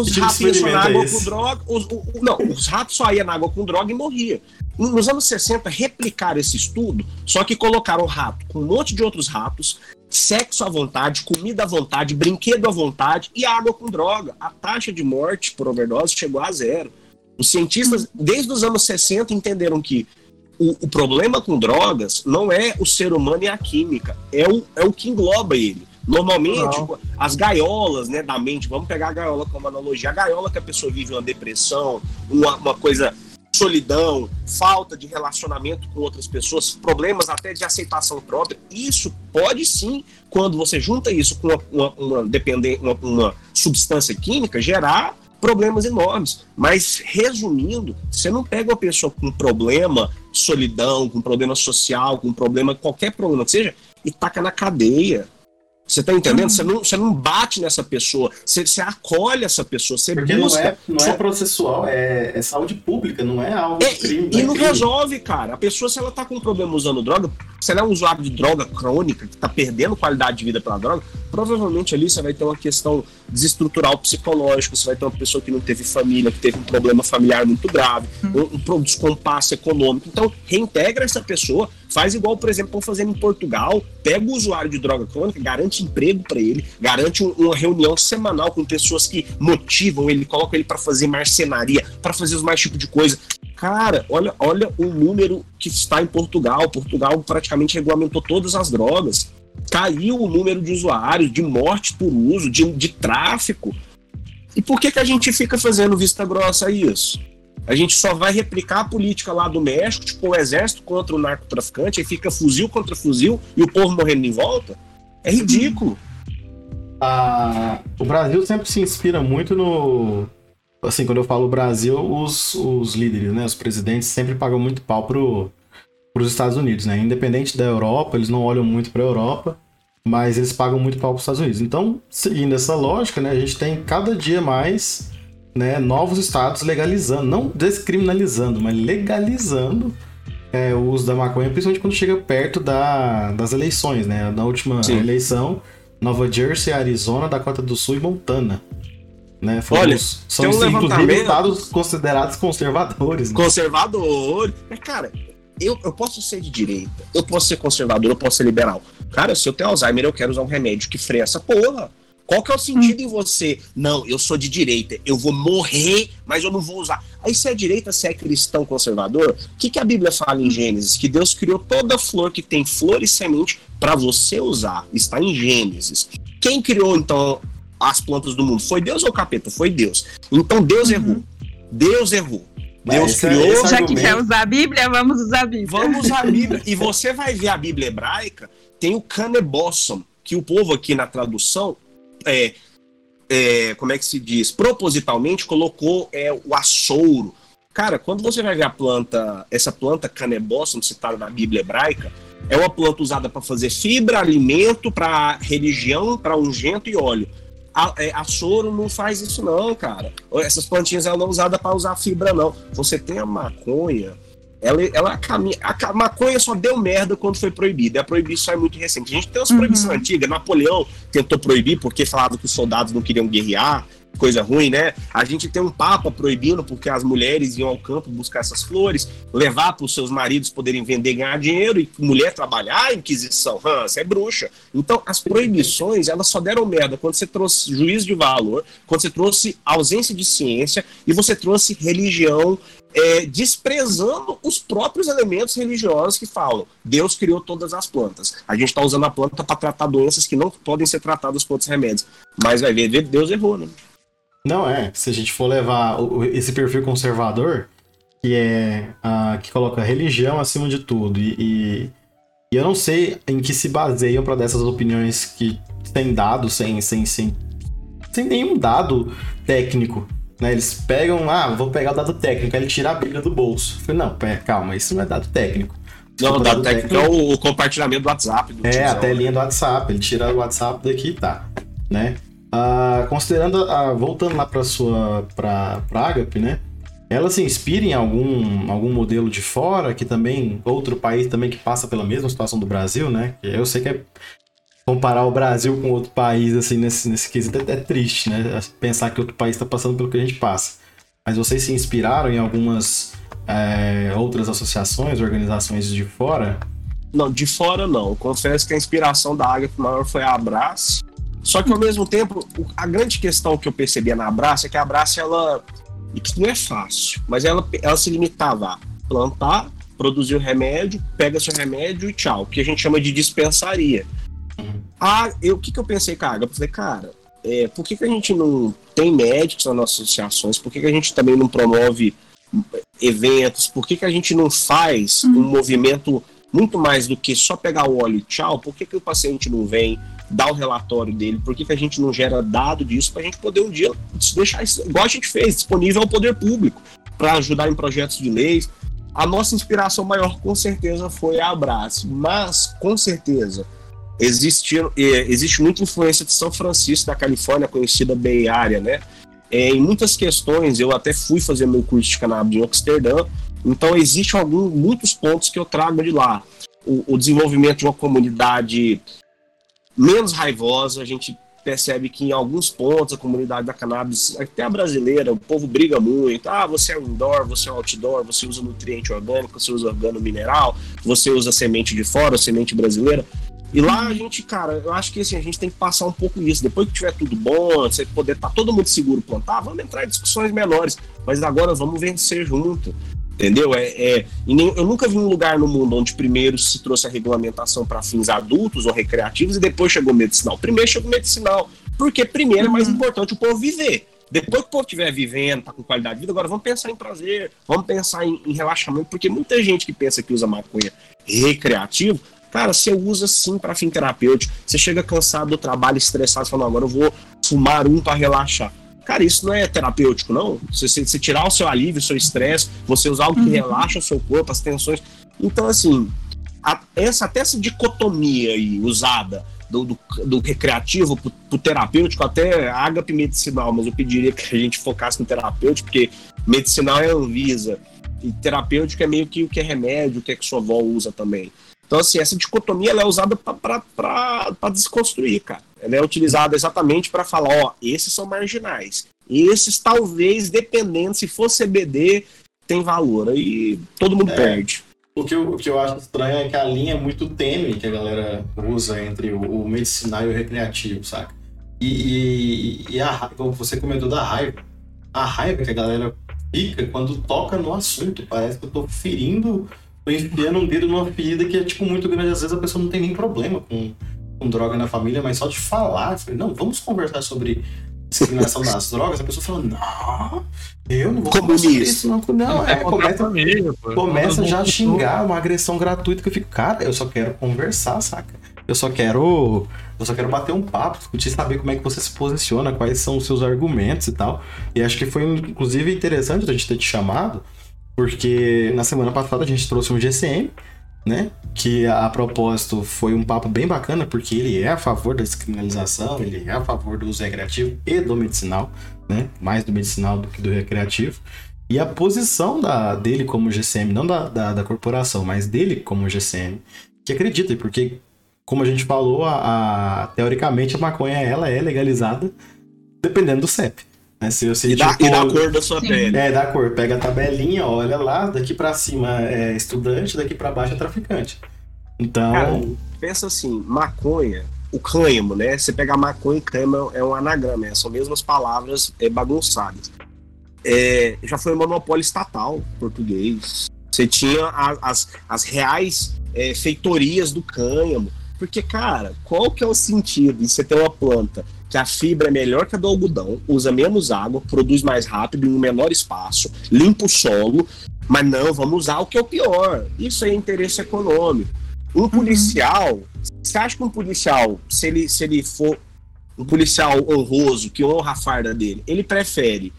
Os ratos iam na é água esse? com droga. Os, o- o- não, os ratos só iam na água com droga e morria. Nos anos 60, replicaram esse estudo, só que colocaram o rato com um monte de outros ratos, sexo à vontade, comida à vontade, brinquedo à vontade e água com droga. A taxa de morte por overdose chegou a zero. Os cientistas, desde os anos 60, entenderam que o, o problema com drogas não é o ser humano e a química, é o, é o que engloba ele. Normalmente, Não. tipo, as gaiolas né, da mente, vamos pegar a gaiola como analogia, a gaiola que a pessoa vive uma depressão, uma, uma coisa, solidão, falta de relacionamento com outras pessoas, problemas até de aceitação própria, isso pode sim, quando você junta isso com uma, uma, uma- uma substância química, gerar problemas enormes. Mas, resumindo, você não pega uma pessoa com problema, solidão, com problema social, com problema, qualquer problema que seja, e taca na cadeia. Você tá entendendo? Você, não, você não bate nessa pessoa, você, você acolhe essa pessoa, você Porque não busca. é, não é processual, é, é saúde pública, não é algo É, crime. e é não crime. resolve, cara. A pessoa, se ela tá com um problema usando droga, se ela é um usuário de droga crônica, que tá perdendo qualidade de vida pela droga, provavelmente ali você vai ter uma questão desestrutural psicológica, você vai ter uma pessoa que não teve família, que teve um problema familiar muito grave, um, um pro- descompasso econômico. Então, reintegra essa pessoa, faz igual, por exemplo, estão fazendo em Portugal, pega o usuário de droga crônica, garante emprego para ele, garante um- uma reunião semanal com pessoas que motivam ele, colocam ele para fazer marcenaria, para fazer os mais tipos de coisa. Cara, olha, olha o número que está em Portugal. Portugal praticamente regulamentou todas as drogas. Caiu o número de usuários, de mortes por uso, de, de tráfico. E por que, que a gente fica fazendo vista grossa a isso? A gente só vai replicar a política lá do México, tipo o exército contra o narcotraficante, aí fica fuzil contra fuzil e o povo morrendo em volta. É ridículo. a- o Brasil sempre se inspira muito no. Assim, quando eu falo Brasil, os, os líderes, né? Os presidentes sempre pagam muito pau pro, pros Estados Unidos, né? Independente da Europa, eles não olham muito pra Europa, mas eles pagam muito pau pros Estados Unidos. Então, seguindo essa lógica, né? A gente tem cada dia mais né, novos estados legalizando, não descriminalizando, mas legalizando é, o uso da maconha, principalmente quando chega perto da, das eleições, né? Na última Sim. eleição, Nova Jersey, Arizona, Dakota do Sul e Montana. Né? Foram Olha, os- são tem um levantamento- estados considerados conservadores. Né? Conservador. Mas, cara, eu, eu posso ser de direita, eu posso ser conservador, eu posso ser liberal. Cara, se eu tenho Alzheimer, eu quero usar um remédio que freia essa porra. Qual que é o sentido em você? Não, eu sou de direita, eu vou morrer, mas eu não vou usar. Aí se é direita, se é cristão conservador, o que, que a Bíblia fala em Gênesis? Que Deus criou toda flor que tem flor e semente para você usar. Está em Gênesis. Quem criou, então, as plantas do mundo? Foi Deus ou o capeta? Foi Deus. Então Deus errou. Deus errou. Mas Deus esse é- criou. esse Já que quer usar a Bíblia, vamos usar a Bíblia. Vamos usar a Bíblia. E você vai ver a Bíblia hebraica, tem o canebossum, que o povo aqui na tradução, é, é, como é que se diz? Propositalmente colocou é, o assouro. Cara, quando você vai ver a planta, essa planta canebossum citada na Bíblia hebraica, é uma planta usada para fazer fibra, alimento, para religião, para ungento e óleo. A, é, a soro não faz isso não, cara. Essas plantinhas ela não é usada para usar fibra não. Você tem a maconha, ela, ela caminha. A ca- maconha só deu merda quando foi proibida. A proibição é muito recente. A gente tem umas Uhum. proibições antigas. Napoleão tentou proibir porque falava que os soldados não queriam guerrear. Coisa ruim, né? A gente tem um papa proibindo porque as mulheres iam ao campo buscar essas flores, levar para os seus maridos poderem vender ganhar dinheiro, e mulher trabalhar, Inquisição, hã, você é bruxa. Então, as proibições, elas só deram merda quando você trouxe juízo de valor, quando você trouxe ausência de ciência e você trouxe religião é, desprezando os próprios elementos religiosos que falam Deus criou todas as plantas. A gente está usando a planta para tratar doenças que não podem ser tratadas com outros remédios. Mas vai ver, Deus errou, né? Não é. Se a gente for levar esse perfil conservador, que é a que coloca religião acima de tudo, e, e- e eu não sei em que se baseiam para dessas opiniões que sem dados, sem, sem, sem, sem nenhum dado técnico. Né? Eles pegam, ah, vou pegar o dado técnico, aí ele tira a Bíblia do bolso. Eu falei, não, pera, calma, isso não é dado técnico. Não, o dado técnico é o compartilhamento do WhatsApp. Do É, tiozão, a né? telinha do WhatsApp. Ele tira o WhatsApp daqui e tá, né? Uh, considerando, uh, voltando lá para sua para Agape, né? Ela se inspira em algum, algum modelo de fora, que também, outro país também que passa pela mesma situação do Brasil, né? Eu sei que é comparar o Brasil com outro país, assim, nesse, nesse quesito é, é triste, né? Pensar que outro país está passando pelo que a gente passa. Mas vocês se inspiraram em algumas é, outras associações, organizações de fora? Não, de fora não. Confesso que a inspiração da Águia maior foi a Abrace. Só que ao mesmo tempo, a grande questão que eu percebia na Abrace é que a Abrace, ela. Isso não é fácil, mas ela, ela se limitava a plantar, produzir o remédio, pega seu remédio e tchau, que a gente chama de dispensaria. Ah, eu, o que, que eu pensei, cara? Eu falei, cara, é, por que, que a gente não tem médicos nas nossas associações? Por que, que a gente também não promove eventos? Por que, que a gente não faz uhum. um movimento muito mais do que só pegar o óleo e tchau? Por que, que o paciente não vem dar o relatório dele? Por que, que a gente não gera dado disso para a gente poder um dia deixar isso, igual a gente fez, disponível ao poder público, para ajudar em projetos de leis? A nossa inspiração maior, com certeza, foi a Abraço, mas com certeza existe, existe muita influência de São Francisco, da Califórnia, conhecida Bay Area, né? É, em muitas questões, eu até fui fazer meu curso de cannabis em Amsterdã, então existem alguns, muitos pontos que eu trago de lá. O, o desenvolvimento de uma comunidade menos raivosa, a gente percebe que em alguns pontos a comunidade da cannabis, até a brasileira, o povo briga muito. Ah, você é indoor, você é outdoor, você usa nutriente orgânico, você usa organo mineral, você usa semente de fora, semente brasileira. E lá a gente, cara, eu acho que assim, a gente tem que passar um pouco isso. Depois que tiver tudo bom, você poder estar tá todo mundo seguro plantar, vamos entrar em discussões menores. Mas agora vamos vencer junto. Entendeu? É, é, nem, eu nunca vi um lugar no mundo onde primeiro se trouxe a regulamentação para fins adultos ou recreativos e depois chegou o medicinal. Primeiro chegou o medicinal, porque primeiro é mais uhum. importante o povo viver. Depois que o povo estiver vivendo, tá com qualidade de vida, agora vamos pensar em prazer, vamos pensar em, em relaxamento, porque muita gente que pensa que usa maconha recreativo Cara, você usa sim para fim terapêutico. Você chega cansado do trabalho, estressado, falando, agora eu vou fumar um para relaxar. Cara, isso não é terapêutico, não. Você, você, tirar o seu alívio, o seu estresse, você usar algo que uhum. relaxa o seu corpo, as tensões. Então, assim, a, essa, até essa dicotomia aí usada do, do, do recreativo pro, pro terapêutico, até ágape medicinal, mas eu pediria que a gente focasse no terapêutico, porque medicinal é Anvisa, e terapêutico é meio que o que é remédio, o que é que sua avó usa também. Então, assim, essa dicotomia ela é usada para desconstruir, cara. Ela é utilizada exatamente para falar, ó, esses são marginais. Esses, talvez, dependendo, se for CBD, tem valor. Aí todo mundo é. perde. O que, eu, o que eu acho estranho é que a linha é muito tênue que a galera usa entre o, o medicinal e o recreativo, saca? E, e, e a, como você comentou da raiva, a raiva que a galera fica quando toca no assunto. Parece que eu tô ferindo tô enfiando um dedo numa ferida que é, tipo, muito grande. Às vezes a pessoa não tem nem problema com, com droga na família, mas só de falar, falei, não, vamos conversar sobre discriminação das drogas, a pessoa fala, não, eu não vou falar sobre isso, não. Não, é, é começa, família, começa já a xingar uma agressão gratuita que eu fico, cara, eu só quero conversar, saca? Eu só quero. Eu só quero bater um papo, discutir, saber como é que você se posiciona, quais são os seus argumentos e tal. E acho que foi, inclusive, interessante a gente ter te chamado, porque na semana passada a gente trouxe um GCM, né? Que a, propósito foi um papo bem bacana, porque ele é a favor da descriminalização, ele é a favor do uso recreativo e do medicinal, né? Mais do medicinal do que do recreativo. E a posição da, dele como GCM, não da, da, da corporação, mas dele como GCM, que acredita, porque, como a gente falou, a, a, teoricamente a maconha ela é legalizada dependendo do CEP. Né? Se você, e, tipo, da, e da cor da sua pele. É, da cor. Pega a tabelinha, olha lá, daqui para cima é estudante, daqui para baixo é traficante. Então. Cara, pensa assim, maconha, o cânhamo, né? Você pegar maconha e cânhamo é um anagrama, é, são mesmas palavras é, bagunçadas. É, já foi um monopólio estatal português. Você tinha a, as, as reais é, feitorias do cânhamo. Porque, cara, qual que é o sentido de você ter uma planta que a fibra é melhor que a do algodão, usa menos água, produz mais rápido em um menor espaço, limpa o solo, mas não, vamos usar o que é o pior. Isso é interesse econômico. Um uhum. policial, você acha que um policial, se ele, se ele for um policial honroso, que honra a farda dele, ele prefere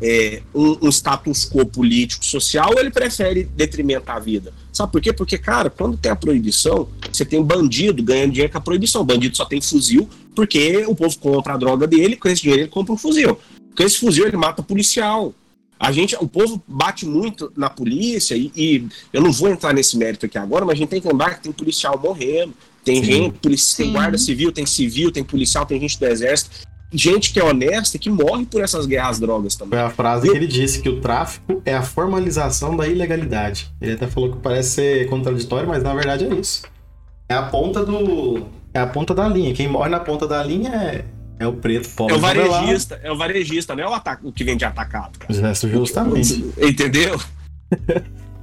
é, status quo político, social, ou ele prefere detrimentar a vida? Sabe por quê? Porque, cara, quando tem a proibição, você tem um bandido ganhando dinheiro com a proibição. O bandido só tem fuzil porque o povo compra a droga dele, com esse dinheiro ele compra um fuzil. Com esse fuzil ele mata policial. A gente, o povo bate muito na polícia e, e, eu não vou entrar nesse mérito aqui agora, mas a gente tem que lembrar que tem policial morrendo, tem Sim. gente, polícia, tem guarda civil, tem civil, tem policial, tem gente do exército, gente que é honesta que morre por essas guerras drogas também. Foi a frase que ele disse que o tráfico é a formalização da ilegalidade. Ele até falou que parece ser contraditório, mas na verdade é isso. É a ponta do é a ponta da linha. Quem morre na ponta da linha é é o preto pobre. É o varejista, é o varejista, não é o, ataque, o que vende atacado. Cara. Justamente. Entendeu?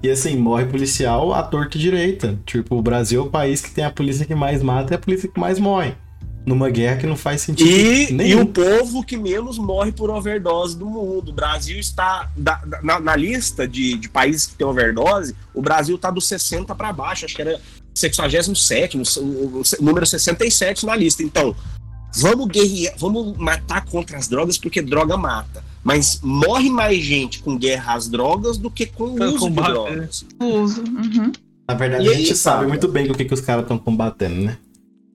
e assim, morre policial à torta direita. Tipo, o Brasil é o país que tem a polícia que mais mata e a polícia que mais morre. Numa guerra que não faz sentido. E, nenhum. e o povo que menos morre por overdose do mundo. O Brasil está. Da, na, na, lista de, de países que tem overdose, o Brasil está dos 60 para baixo. Acho que era 67, o, o, o número 67 na lista. Então, Vamos guerrear, vamos matar contra as drogas porque droga mata. Mas morre mais gente com guerra às drogas do que com o uso combate, de drogas. O uso. Uhum. Na verdade, e a gente aí, sabe muito bem o que, que os caras estão combatendo, né?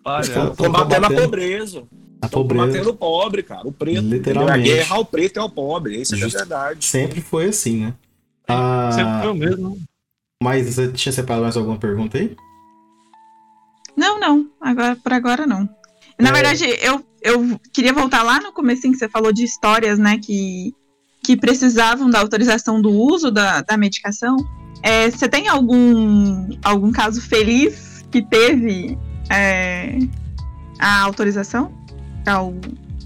Olha, combatendo, a pobreza. A pobreza. Combatendo o pobre, cara. O preto. Literalmente. A guerra ao preto é o pobre. Isso é a verdade. Sempre foi assim, né? Ah, Sempre foi o mesmo. Mas você tinha separado mais alguma pergunta aí? Não, não. Agora, por agora não. Na é... verdade, eu, eu queria voltar lá no começo que você falou de histórias, né, que, que precisavam da autorização do uso da, da medicação. É, você tem algum, algum caso feliz que teve é, a autorização? Ao,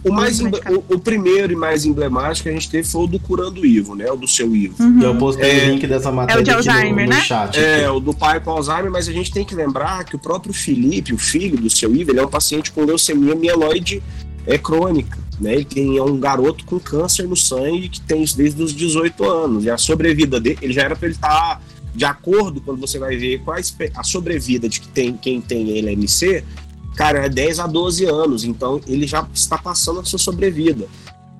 o, mais o, o, primeiro e mais emblemático que a gente teve foi o do Curando Ivo, né? O do seu Ivo. Uhum. Eu postei é, o link dessa matéria é o de Alzheimer, no, no né? chat. É, aqui. o do pai com Alzheimer, mas a gente tem que lembrar que o próprio Felipe, o filho do seu Ivo, ele é um paciente com leucemia mieloide é, crônica. Né? Ele tem, é um garoto com câncer no sangue que tem isso desde os 18 anos. E a sobrevida dele, ele já era para ele estar. Tá, de acordo, quando você vai ver quais a sobrevida de que tem, quem tem LMC, cara, é 10 a 12 anos, então ele já está passando a sua sobrevida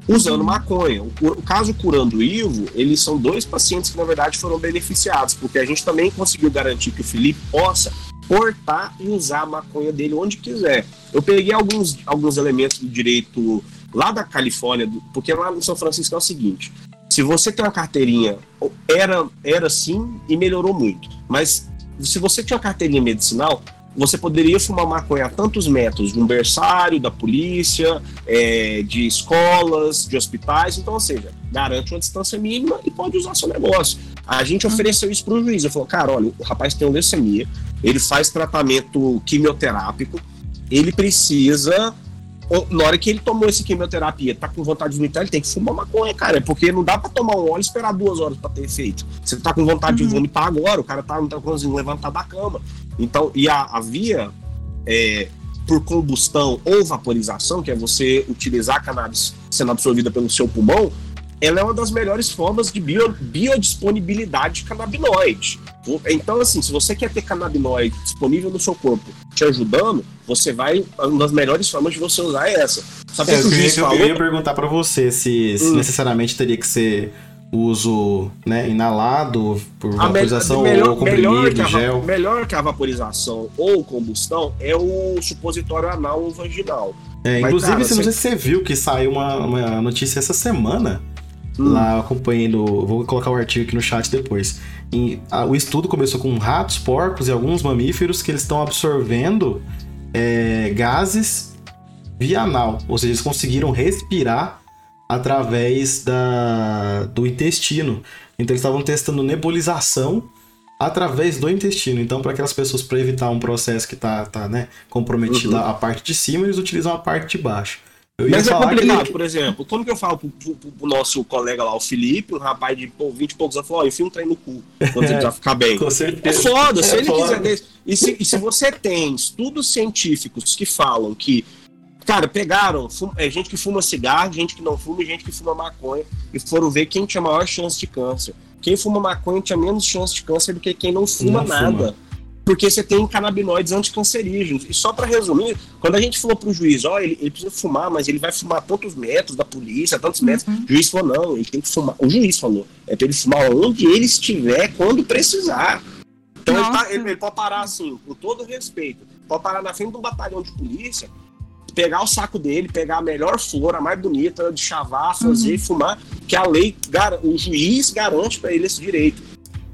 usando maconha. O, o caso Curando Ivo, eles são dois pacientes que, na verdade, foram beneficiados, porque a gente também conseguiu garantir que o Felipe possa portar e usar a maconha dele onde quiser. Eu peguei alguns, alguns elementos do direito lá da Califórnia, porque lá no São Francisco é o seguinte: se você tem uma carteirinha, era, era sim e melhorou muito, mas se você tinha uma carteirinha medicinal, você poderia fumar maconha a tantos metros de um berçário, da polícia, é, de escolas, de hospitais. Então, ou seja, garante uma distância mínima e pode usar seu negócio. A gente uhum. ofereceu isso para o juiz. Eu falou, cara, olha, o rapaz tem leucemia, ele faz tratamento quimioterápico, ele precisa na hora que ele tomou esse quimioterapia, tá com vontade de vomitar, ele tem que fumar maconha, cara. Porque não dá pra tomar um óleo e esperar duas horas pra ter efeito. Você tá com vontade uhum. de vomitar agora, o cara tá, não tá conseguindo levantar da cama. Então, e a, a via é, por combustão ou vaporização, que é você utilizar a cannabis sendo absorvida pelo seu pulmão, ela é uma das melhores formas de bio, biodisponibilidade de canabinoide. Então, assim, se você quer ter canabinoide disponível no seu corpo te ajudando, você vai. Uma das melhores formas de você usar é essa. Sabe é, que o juiz eu, falou? Eu ia perguntar para você se, se hum. necessariamente teria que ser uso né, inalado por vaporização melhor, ou comprimido, melhor que, a, gel. melhor que a vaporização ou combustão é o supositório anal ou vaginal. É, Mas, inclusive, cara, você... não sei se você viu que saiu uma, uma notícia essa semana hum. lá acompanhando. Vou colocar o artigo aqui no chat depois. E, a, o estudo começou com ratos, porcos e alguns mamíferos que eles estão absorvendo é, gases via anal, ou seja, eles conseguiram respirar através da, do intestino. Então eles estavam testando nebulização através do intestino. Então, para aquelas pessoas, para evitar um processo que está tá, né, comprometido uhum. a parte de cima, eles utilizam a parte de baixo. Mas é complicado, que... por exemplo, como que eu falo pro, pro, pro, nosso colega lá, o Felipe, um rapaz de pô, 20 e poucos anos, falou, ó, enfia um trem no cu, quando ele já ficar bem. Com certeza. É foda, se é ele foda. quiser... E se, e se você tem estudos científicos que falam que Cara, pegaram é, gente que fuma cigarro, gente que não fuma e gente que fuma maconha e foram ver quem tinha maior chance de câncer. Quem fuma maconha tinha menos chance de câncer do que quem não fuma não nada. Fuma. Porque você tem canabinoides anticancerígenos. E só para resumir, quando a gente falou para o juiz, ó, ele, ele, precisa fumar, mas ele vai fumar tantos metros da polícia, tantos metros, uhum. o juiz falou, não, ele tem que fumar. O juiz falou, é para ele fumar onde ele estiver, quando precisar. Então ele, tá, ele, ele, pode parar assim, com todo respeito, pode parar na frente de um batalhão de polícia, pegar o saco dele, pegar a melhor flor, a mais bonita, de chavar, fazer, uhum. fumar, que a lei, o juiz garante para ele esse direito.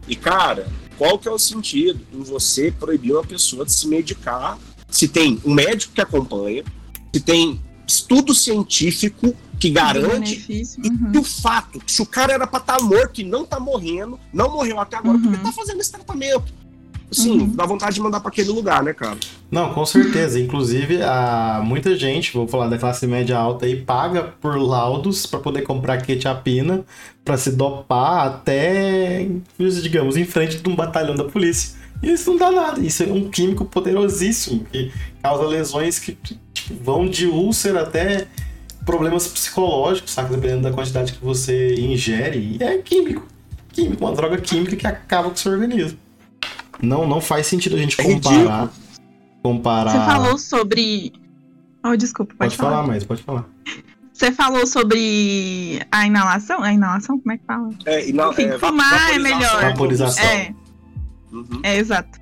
E, cara, qual que é o sentido em você proibir uma pessoa de se medicar se tem um médico que acompanha, se tem estudo científico que garante uhum. e o fato, se o cara era para estar tá morto e não tá morrendo, não morreu até agora, uhum. porque tá fazendo esse tratamento. Sim, uhum. dá vontade de mandar para aquele lugar, né, cara? Não, com certeza. Inclusive, a, muita gente, vou falar da classe média alta aí, paga por laudos para poder comprar quetiapina para se dopar até, digamos, em frente de um batalhão da polícia. E isso não dá nada. Isso é um químico poderosíssimo que causa lesões que tipo, vão de úlcera até problemas psicológicos, sabe? Dependendo da quantidade que você ingere. E é químico. Químico, uma droga química que acaba com o seu organismo. Não, não faz sentido a gente é comparar. comparar. Você falou sobre. Oh, desculpa, pode, pode falar. falar mais, pode falar. Você falou sobre a inalação? A inalação, como é que fala? É, inal... Enfim, é, fumar é melhor. Vaporização. É, uhum. é exato.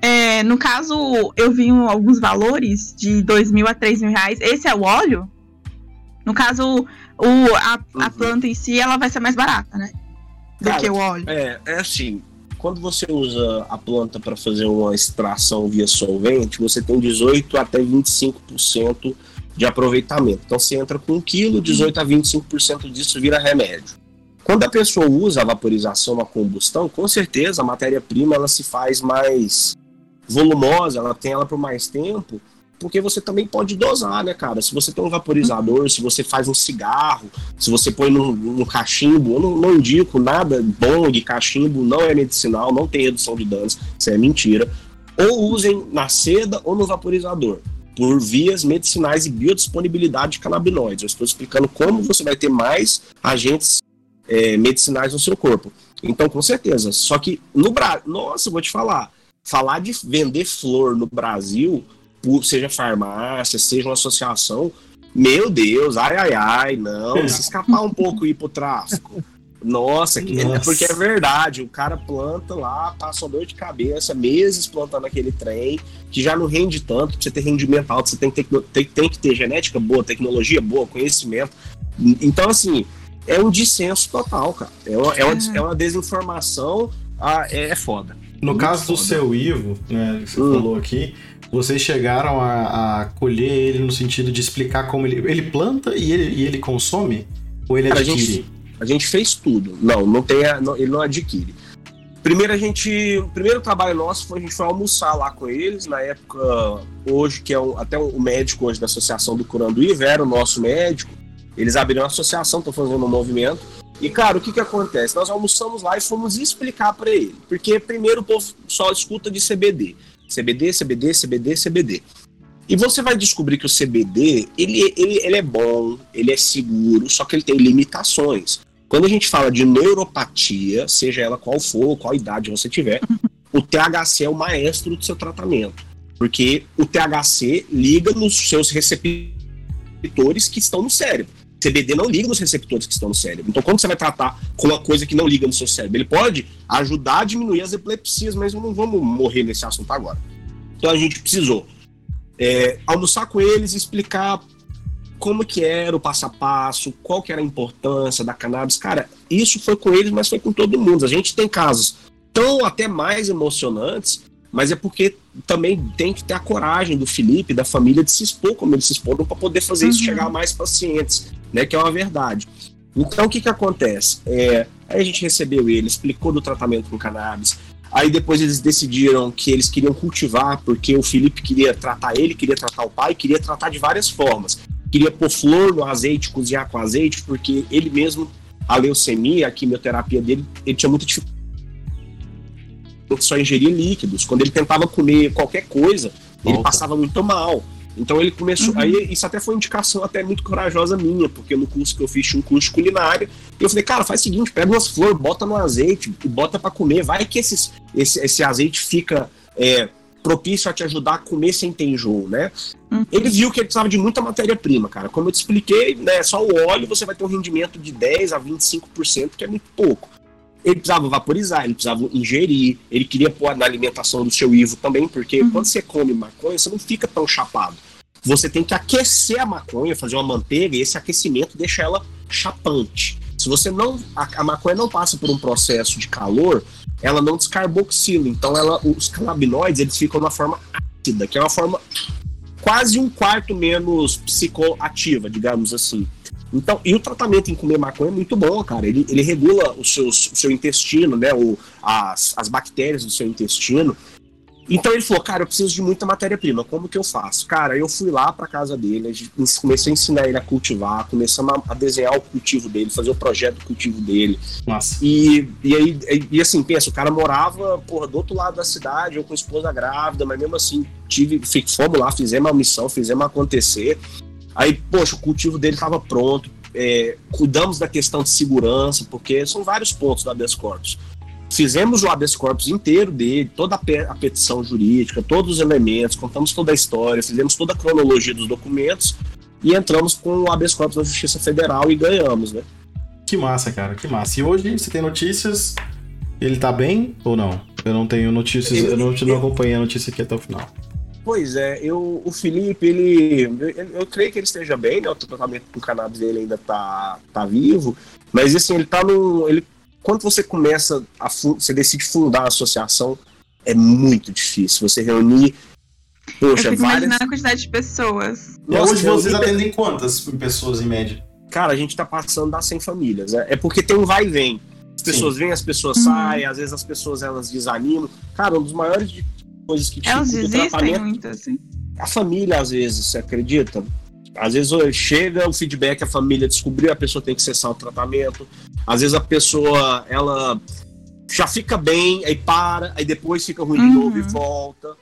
É, no caso, eu vi alguns valores de dois mil a três mil reais. Esse é o óleo? No caso, o, a, uhum. a planta em si, ela vai ser mais barata, né? Do Cara, que o óleo. É, é assim, quando você usa a planta para fazer uma extração via solvente, você tem 18 até 25% de aproveitamento. Então você entra com 1 kg, 18 a 25% disso vira remédio. Quando a pessoa usa a vaporização na combustão, com certeza a matéria-prima ela se faz mais volumosa, ela tem ela por mais tempo porque você também pode dosar, né, cara? Se você tem um vaporizador, se você faz um cigarro, se você põe num, cachimbo, eu não, não indico nada de cachimbo, não é medicinal, não tem redução de danos, isso é mentira. Ou usem na seda ou no vaporizador, por vias medicinais e biodisponibilidade de canabinoides. Eu estou explicando como você vai ter mais agentes é, medicinais no seu corpo. Então, com certeza. Só que no Brasil, nossa, vou te falar, falar de vender flor no Brasil seja farmácia, seja uma associação, meu Deus, ai, ai, ai, não, se escapar um pouco e ir pro tráfico. Nossa, que, é Nossa. porque é verdade, o cara planta lá, passa uma dor de cabeça, meses plantando aquele trem, que já não rende tanto, pra você ter rendimento alto, você tem que ter, tem, tem que ter genética boa, tecnologia boa, conhecimento. Então, assim, é um dissenso total, cara. É uma, é uma, é uma desinformação, ah, é, é foda. No Muito caso foda. do seu Ivo, né, que você hum. falou aqui, vocês chegaram a, a, colher ele no sentido de explicar como ele. Ele planta e ele, e ele consome? Ou ele adquire? A gente, a gente fez tudo. Não, não tem a, não, ele não adquire. Primeiro a gente. O primeiro trabalho nosso foi a gente foi almoçar lá com eles. Na época, hoje, que é um, até o médico hoje da Associação do Curanduí, era o nosso médico. Eles abriram uma associação, estão fazendo um movimento. E, cara, o que que acontece? Nós almoçamos lá e fomos explicar para ele. Porque primeiro o povo só escuta de CBD. CBD, CBD, CBD, CBD. E você vai descobrir que o CBD, ele, ele, ele é bom, ele é seguro, só que ele tem limitações. Quando a gente fala de neuropatia, seja ela qual for, qual idade você tiver, o THC é o maestro do seu tratamento. Porque o THC liga nos seus receptores que estão no cérebro. CBD não liga nos receptores que estão no cérebro. Então, quando você vai tratar com uma coisa que não liga no seu cérebro, ele pode ajudar a diminuir as epilepsias, mas não vamos morrer nesse assunto agora. Então, a gente precisou é, almoçar com eles, explicar como que era o passo a passo, qual que era a importância da cannabis. Cara, isso foi com eles, mas foi com todo mundo. A gente tem casos tão até mais emocionantes mas é porque também tem que ter a coragem do Felipe, da família, de se expor como eles se exporam para poder fazer uhum. isso chegar a mais pacientes, né? Que é uma verdade. Então, o que que acontece? É, aí a gente recebeu ele, explicou do tratamento com cannabis. Aí depois eles decidiram que eles queriam cultivar, porque o Felipe queria tratar ele, queria tratar o pai, queria tratar de várias formas. Queria pôr flor no azeite, cozinhar com azeite, porque ele mesmo, a leucemia, a quimioterapia dele, ele tinha muita dificuldade só ingeria líquidos. Quando ele tentava comer qualquer coisa, Volta. ele passava muito mal. Então ele começou. Uhum. Aí isso até foi indicação até muito corajosa minha, porque no curso que eu fiz tinha um curso de culinária. E eu falei, cara, faz o seguinte, pega umas flores, bota no azeite e bota para comer. Vai que esses, esse, esse azeite fica. É, propício a te ajudar a comer sem ter enjoo, né? Uhum. Ele viu que ele precisava de muita matéria-prima, cara. Como eu te expliquei, né, só o óleo você vai ter um rendimento de 10 a 25%, que é muito pouco. Ele precisava vaporizar, ele precisava ingerir, ele queria pôr na alimentação do seu Ivo também, porque uhum. quando você come maconha, você não fica tão chapado. Você tem que aquecer a maconha, fazer uma manteiga, e esse aquecimento deixa ela chapante. Se você não. A, a maconha não passa por um processo de calor, ela não descarboxila. Então, ela, os canabinoides eles ficam na forma ácida, que é uma forma quase um quarto menos psicoativa, digamos assim. Então, e o tratamento em comer maconha é muito bom, cara. Ele, ele regula os seus, o seu intestino, né? O, as, as bactérias do seu intestino. Então ele falou, cara, eu preciso de muita matéria-prima, como que eu faço? Cara, eu fui lá para casa dele, comecei a ensinar ele a cultivar, começamos a desenhar o cultivo dele, fazer o projeto do cultivo dele. Nossa. E, e aí, e, assim, pensa, o cara morava, porra, do outro lado da cidade, eu com a esposa grávida, mas mesmo assim, tive, fomos lá, fizemos a missão, fizemos acontecer. Aí, poxa, o cultivo dele estava pronto, é, cuidamos da questão de segurança, porque são vários pontos do habeas corpus. Fizemos o habeas corpus inteiro dele, toda a petição jurídica, todos os elementos, contamos toda a história, fizemos toda a cronologia dos documentos e entramos com o habeas corpus da Justiça Federal e ganhamos, né? Que massa, cara, que massa. E hoje você tem notícias? Ele tá bem ou não? Eu não tenho notícias, eu, eu não, eu não acompanhei a notícia aqui até o final. Pois é, eu, o Felipe, ele. Eu, eu, creio que ele esteja bem, né? O tratamento com cannabis dele ainda tá, tá vivo. Mas assim, ele tá no. Ele quando você começa a você decide fundar a associação, é muito difícil. Você reunir. Poxa, Eu fico várias... imaginando a quantidade de pessoas. Nossa, hoje vocês atendem quantas pessoas em média? Cara, a gente tá passando das 100 famílias. Né? É porque tem um vai e vem. As pessoas Sim. vêm, as pessoas uhum. saem, às vezes as pessoas elas desanimam. Cara, um dos maiores coisas que Elas desistem muito, assim. A família, às vezes, você acredita? Às vezes chega o feedback, a família descobriu, a pessoa tem que cessar o tratamento. Às vezes a pessoa, ela já fica bem, aí para, aí depois fica ruim uhum. de novo e volta.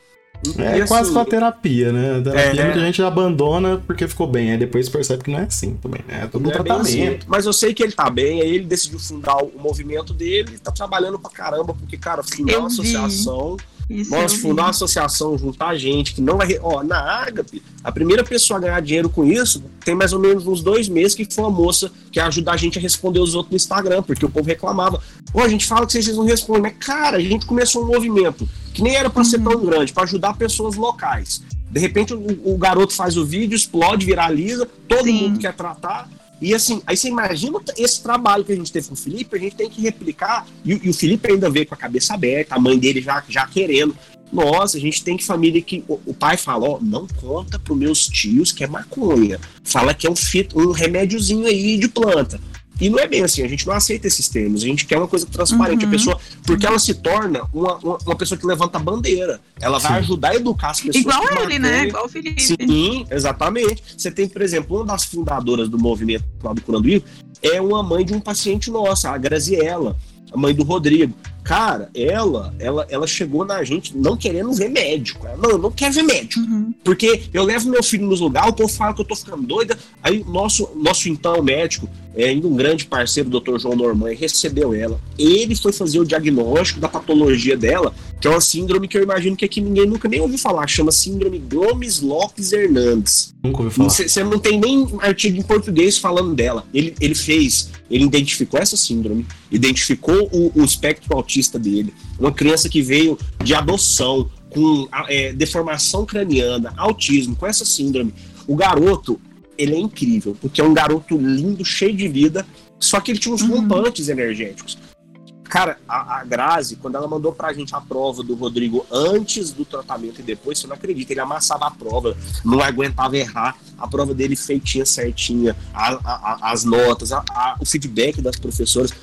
É e quase assim, com a terapia, né? A terapia é, muita gente abandona porque ficou bem, aí depois percebe que não é assim também, né? É todo um é tratamento. Assim. Mas eu sei que ele tá bem, aí ele decidiu fundar o movimento dele, tá trabalhando pra caramba, porque, cara, fundar uma associação. Isso Nós fundar uma associação, juntar gente que não vai. Ó, na Ágape, a primeira pessoa a ganhar dinheiro com isso tem mais ou menos uns dois meses que foi uma moça que ajudar a gente a responder os outros no Instagram, porque o povo reclamava. Ó, a gente fala que vocês não respondem, mas cara, a gente começou um movimento que nem era para uhum. ser tão grande, para ajudar pessoas locais. De repente o, o, garoto faz o vídeo, explode, viraliza, todo Sim. mundo quer tratar. E assim, aí você imagina esse trabalho que a gente teve com o Felipe, a gente tem que replicar. E, e o Felipe ainda veio com a cabeça aberta, a mãe dele já, já querendo. Nossa, a gente tem que família que. O, o pai fala, ó, não conta pros meus tios que é maconha. Fala que é um, fito, um remédiozinho aí de planta. E não é bem assim, a gente não aceita esses termos, a gente quer uma coisa transparente, uhum. a pessoa, porque ela se torna uma, uma, uma, pessoa que levanta a bandeira. Ela vai ajudar a educar as pessoas. Igual ele, né? Igual o Felipe. Sim, exatamente. Você tem, por exemplo, uma das fundadoras do movimento lá do Curando Vivo é uma mãe de um paciente nosso, a Graziella, a mãe do Rodrigo. Cara, ela, ela, ela chegou na gente não querendo ver médico. Ela, não, eu não quero ver médico. Uhum. Porque eu levo meu filho nos lugares, o povo fala que eu tô ficando doida. Aí nosso, nosso então médico, é, ainda um grande parceiro, o Dr. João Norman, recebeu ela. Ele foi fazer o diagnóstico da patologia dela, que é uma síndrome que eu imagino que aqui ninguém nunca nem ouviu falar, chama síndrome Gomes Lopes Hernandes. Nunca ouvi falar. Você não tem nem artigo em português falando dela. Ele, ele fez, ele identificou essa síndrome, identificou o, o espectro autista dele, uma criança que veio de adoção, com é, deformação craniana, autismo, com essa síndrome. O garoto, ele é incrível, porque é um garoto lindo, cheio de vida, só que ele tinha uns uhum. rompantes energéticos. Cara, a, a Grazi, quando ela mandou pra gente a prova do Rodrigo antes do tratamento e depois, você não acredita, ele amassava a prova, não aguentava errar, a prova dele feitinha, certinha, a, a, as notas, o feedback das professoras.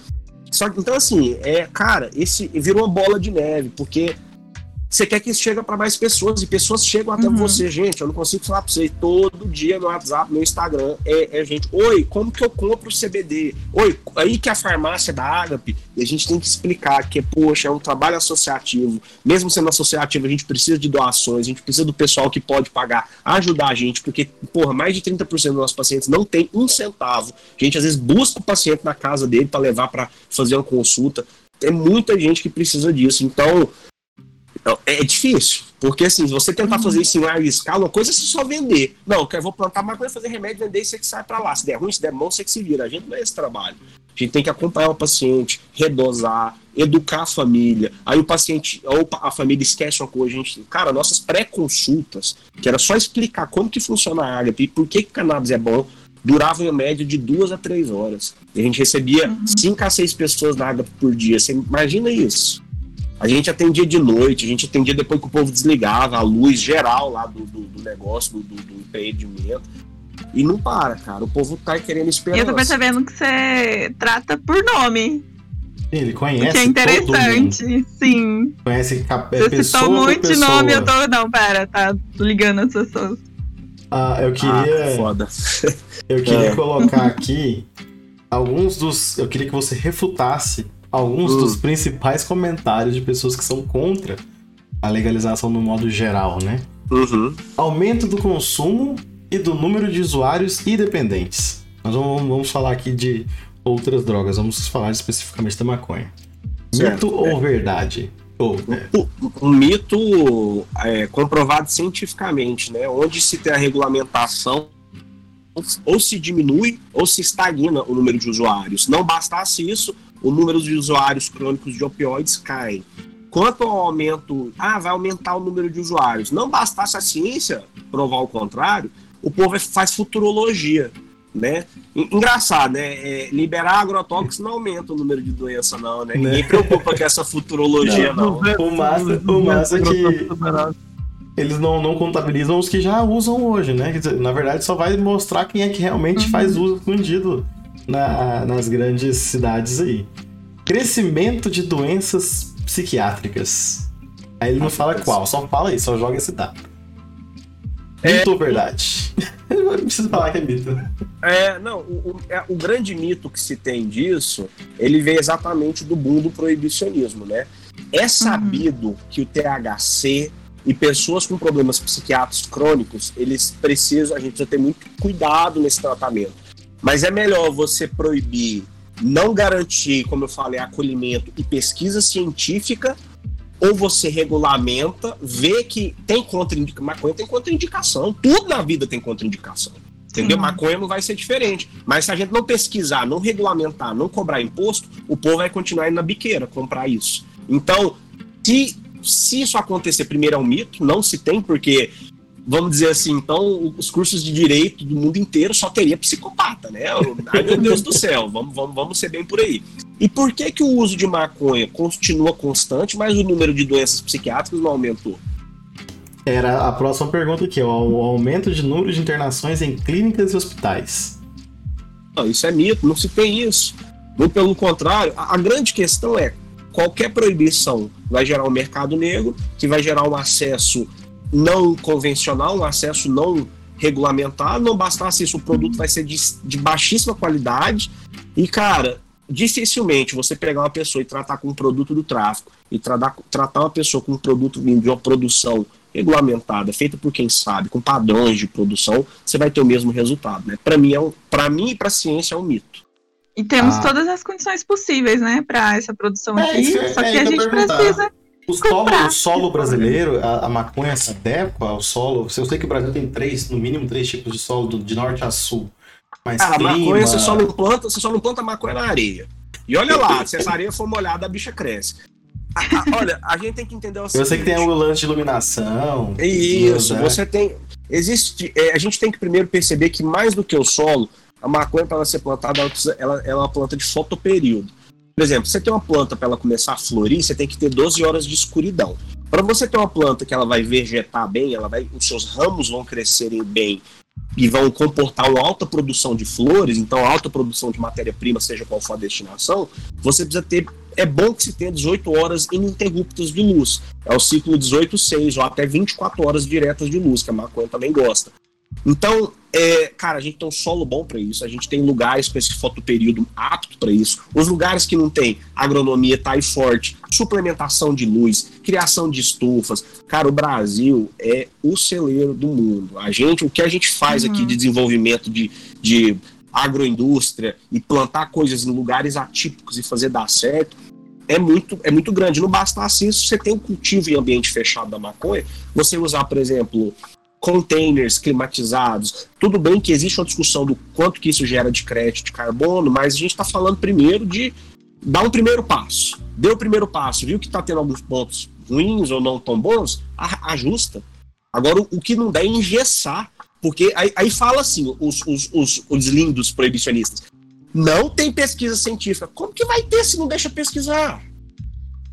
Só que, então, assim, é, cara, esse virou uma bola de neve, porque você quer que isso chegue para mais pessoas, e pessoas chegam até Uhum. você, gente. Eu não consigo falar para vocês. Todo dia no WhatsApp, no Instagram, é, é gente. Oi, como que eu compro o CBD? Oi, aí que é a farmácia da Agape. E a gente tem que explicar que, poxa, é um trabalho associativo. Mesmo sendo associativo, a gente precisa de doações, a gente precisa do pessoal que pode pagar, ajudar a gente, porque, porra, mais de 30% dos nossos pacientes não tem um centavo. A gente às vezes busca o paciente na casa dele para levar para fazer uma consulta. Tem muita gente que precisa disso. Então, é difícil. Porque assim, se você tentar fazer isso em larga escala, uma coisa é só vender. Não, eu vou plantar maconha, fazer remédio, vender e você que sai pra lá. Se der ruim, se der bom, você que se vira. A gente não é esse trabalho. A gente tem que acompanhar o paciente, redosar, educar a família. Aí o paciente, ou a família esquece uma coisa, a gente. Cara, nossas pré-consultas, que era só explicar como que funciona a água e por que, que cannabis é bom, duravam em média de duas a três horas. E a gente recebia cinco a seis pessoas na água por dia. Você imagina isso? A gente atendia de noite, a gente atendia depois que o povo desligava a luz geral lá do, do, do negócio, do, do, do empreendimento. E não para, cara. O povo tá querendo E esperança. eu tô percebendo que você trata por nome. Ele conhece que é interessante. Sim. Conhece é, Você pessoa citou por muito de pessoa. nome, eu tô. Não, pera, tá ligando as pessoas. Ah, eu Ah, queria, foda. eu queria É. colocar aqui alguns dos. Eu queria que você refutasse alguns Hum. dos principais comentários de pessoas que são contra a legalização no modo geral, né? Uhum. Aumento do consumo e do número de usuários e dependentes. Nós vamos, vamos falar aqui de outras drogas, vamos falar especificamente da maconha. Certo, Mito ou verdade? Ou, é, Um mito é, comprovado cientificamente, né? Onde se tem a regulamentação, ou se diminui ou se estagna o número de usuários. Não bastasse isso, o número de usuários crônicos de opioides cai. Quanto ao aumento, ah, vai aumentar o número de usuários. Não bastasse a ciência provar o contrário, o povo faz futurologia, né? En- Engraçado, né? É, liberar agrotóxicos não aumenta o número de doença, não, né? Ninguém preocupa com essa futurologia, não. O massa- o massa é que- eles não, não contabilizam os que já usam hoje, né? Na verdade, só vai mostrar quem é que realmente Uhum. faz uso escondido na- nas grandes cidades aí. Crescimento de doenças psiquiátricas. Aí ele não fala qual, só fala aí, só joga esse dado. Mito ou verdade? Eu não preciso falar que é mito. É, não, o, o- é, o grande mito que se tem disso, ele vem exatamente do boom do proibicionismo, né? É sabido que o THC e pessoas com problemas psiquiátricos crônicos, eles precisam, a gente precisa ter muito cuidado nesse tratamento. Mas é melhor você proibir, não garantir, como eu falei, acolhimento e pesquisa científica, ou você regulamenta, vê que tem contraindicação, maconha tem contraindicação, tudo na vida tem contraindicação. Entendeu? Sim. Maconha não vai ser diferente. Mas se a gente não pesquisar, não regulamentar, não cobrar imposto, o povo vai continuar indo na biqueira comprar isso. Então, se, se isso acontecer, primeiro é um mito, não se tem, porque, vamos dizer assim, então os cursos de direito do mundo inteiro só teria psicopata, né? Ai meu Deus do céu, vamos, vamos, vamos ser bem por aí. E por que, que o uso de maconha continua constante, mas o número de doenças psiquiátricas não aumentou? Era a próxima pergunta aqui, ó. O aumento de número de internações em clínicas e hospitais. Não, isso é mito, não se tem isso. Muito pelo contrário, a, a grande questão é qualquer proibição vai gerar um mercado negro, que vai gerar um acesso não convencional, um acesso não regulamentado. Não bastasse isso, o produto vai ser de, de baixíssima qualidade. E, cara, dificilmente você pegar uma pessoa e tratar com um produto do tráfico e tratar, tratar uma pessoa com um produto vindo de uma produção regulamentada, feita por quem sabe, com padrões de produção, você vai ter o mesmo resultado, né? Para mim é um, para mim e para a ciência é um mito. E temos Ah. todas as condições possíveis, né, pra essa produção É, aqui. que- só é que isso a ia gente perguntar. precisa. O solo, o solo brasileiro, a, a maconha se adequa ao solo. Eu sei que o Brasil tem três, no mínimo três tipos de solo, do- de norte a sul. Mas Cara, a clima... maconha você só não planta, você só não planta maconha na areia. E olha lá, se essa areia for molhada, a bicha cresce. A- a- olha, a gente tem que entender o Eu sei que tem seguinte. o lance de iluminação. É Isso, né? você tem. Existe. é, a gente tem que primeiro perceber que mais do que o solo, a maconha, para ela ser plantada, ela, precisa, ela, ela é uma planta de fotoperíodo. Por exemplo, você tem uma planta para ela começar a florir, você tem que ter 12 horas de escuridão. Para você ter uma planta que ela vai vegetar bem, ela vai, os seus ramos vão crescerem bem e vão comportar uma alta produção de flores, então alta produção de matéria-prima, seja qual for a destinação, você precisa ter. É bom que se tenha 18 horas ininterruptas de luz. É o ciclo 18-6, ou até 24 horas diretas de luz, que a maconha também gosta. Então, é, cara, a gente tem um solo bom para isso, a gente tem lugares com esse fotoperíodo apto para isso. Os lugares que não tem, agronomia tá aí forte, suplementação de luz, criação de estufas. Cara, o Brasil é o celeiro do mundo. A gente, o que a gente faz uhum. aqui de desenvolvimento de, de agroindústria e plantar coisas em lugares atípicos e fazer dar certo, é muito, é muito grande. Não basta assim, se você tem um cultivo em ambiente fechado da maconha, você usar, por exemplo, containers climatizados. Tudo bem que existe uma discussão do quanto que isso gera de crédito de carbono, mas a gente está falando primeiro de dar um primeiro passo. Deu o primeiro passo, viu que está tendo alguns pontos ruins ou não tão bons, ajusta. Agora, o que não dá é engessar, porque aí, aí fala assim, os, os, os, os lindos proibicionistas, não tem pesquisa científica. Como que vai ter se não deixa pesquisar?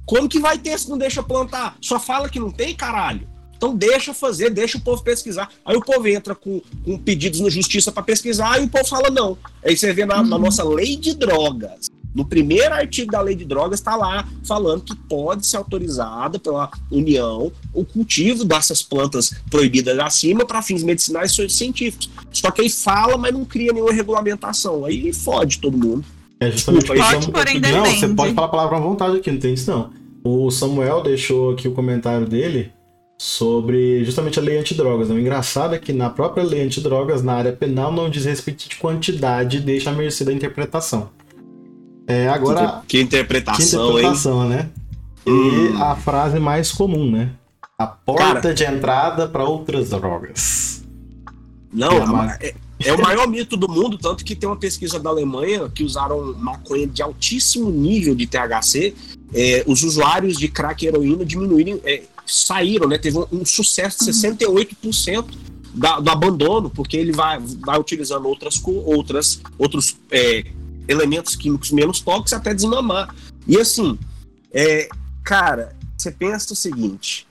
Como que vai ter se não deixa plantar? Só fala que não tem, caralho. Então deixa fazer, deixa o povo pesquisar. Aí o povo entra com, com pedidos na justiça para pesquisar e o povo fala não. Aí você vê na, uhum. na, nossa lei de drogas. No primeiro artigo da lei de drogas está lá falando que pode ser autorizada pela União o cultivo dessas plantas proibidas acima para fins medicinais e científicos. Só que aí fala, mas não cria nenhuma regulamentação. Aí fode todo mundo. É justamente Desculpa, pode, porém Não, você pode falar a palavra à vontade aqui, não tem isso não. O Samuel deixou aqui o comentário dele sobre justamente a lei antidrogas. Né? O engraçado é que na própria lei antidrogas, na área penal, não diz respeito de quantidade, deixa a mercê da interpretação. É, agora, que, interpretação, que interpretação, hein? né? Hum. E a frase mais comum, né? A porta Cara, de entrada para outras drogas. Não, é, é, o maior mito do mundo, tanto que tem uma pesquisa da Alemanha que usaram maconha de altíssimo nível de THC. É, os usuários de crack e heroína diminuírem, é, saíram, né? Teve um, um sucesso de 68% uhum. da, do abandono, porque ele vai, vai utilizando outras, outras outros é, elementos químicos menos tóxicos até desmamar. E assim, é, cara, você pensa o seguinte: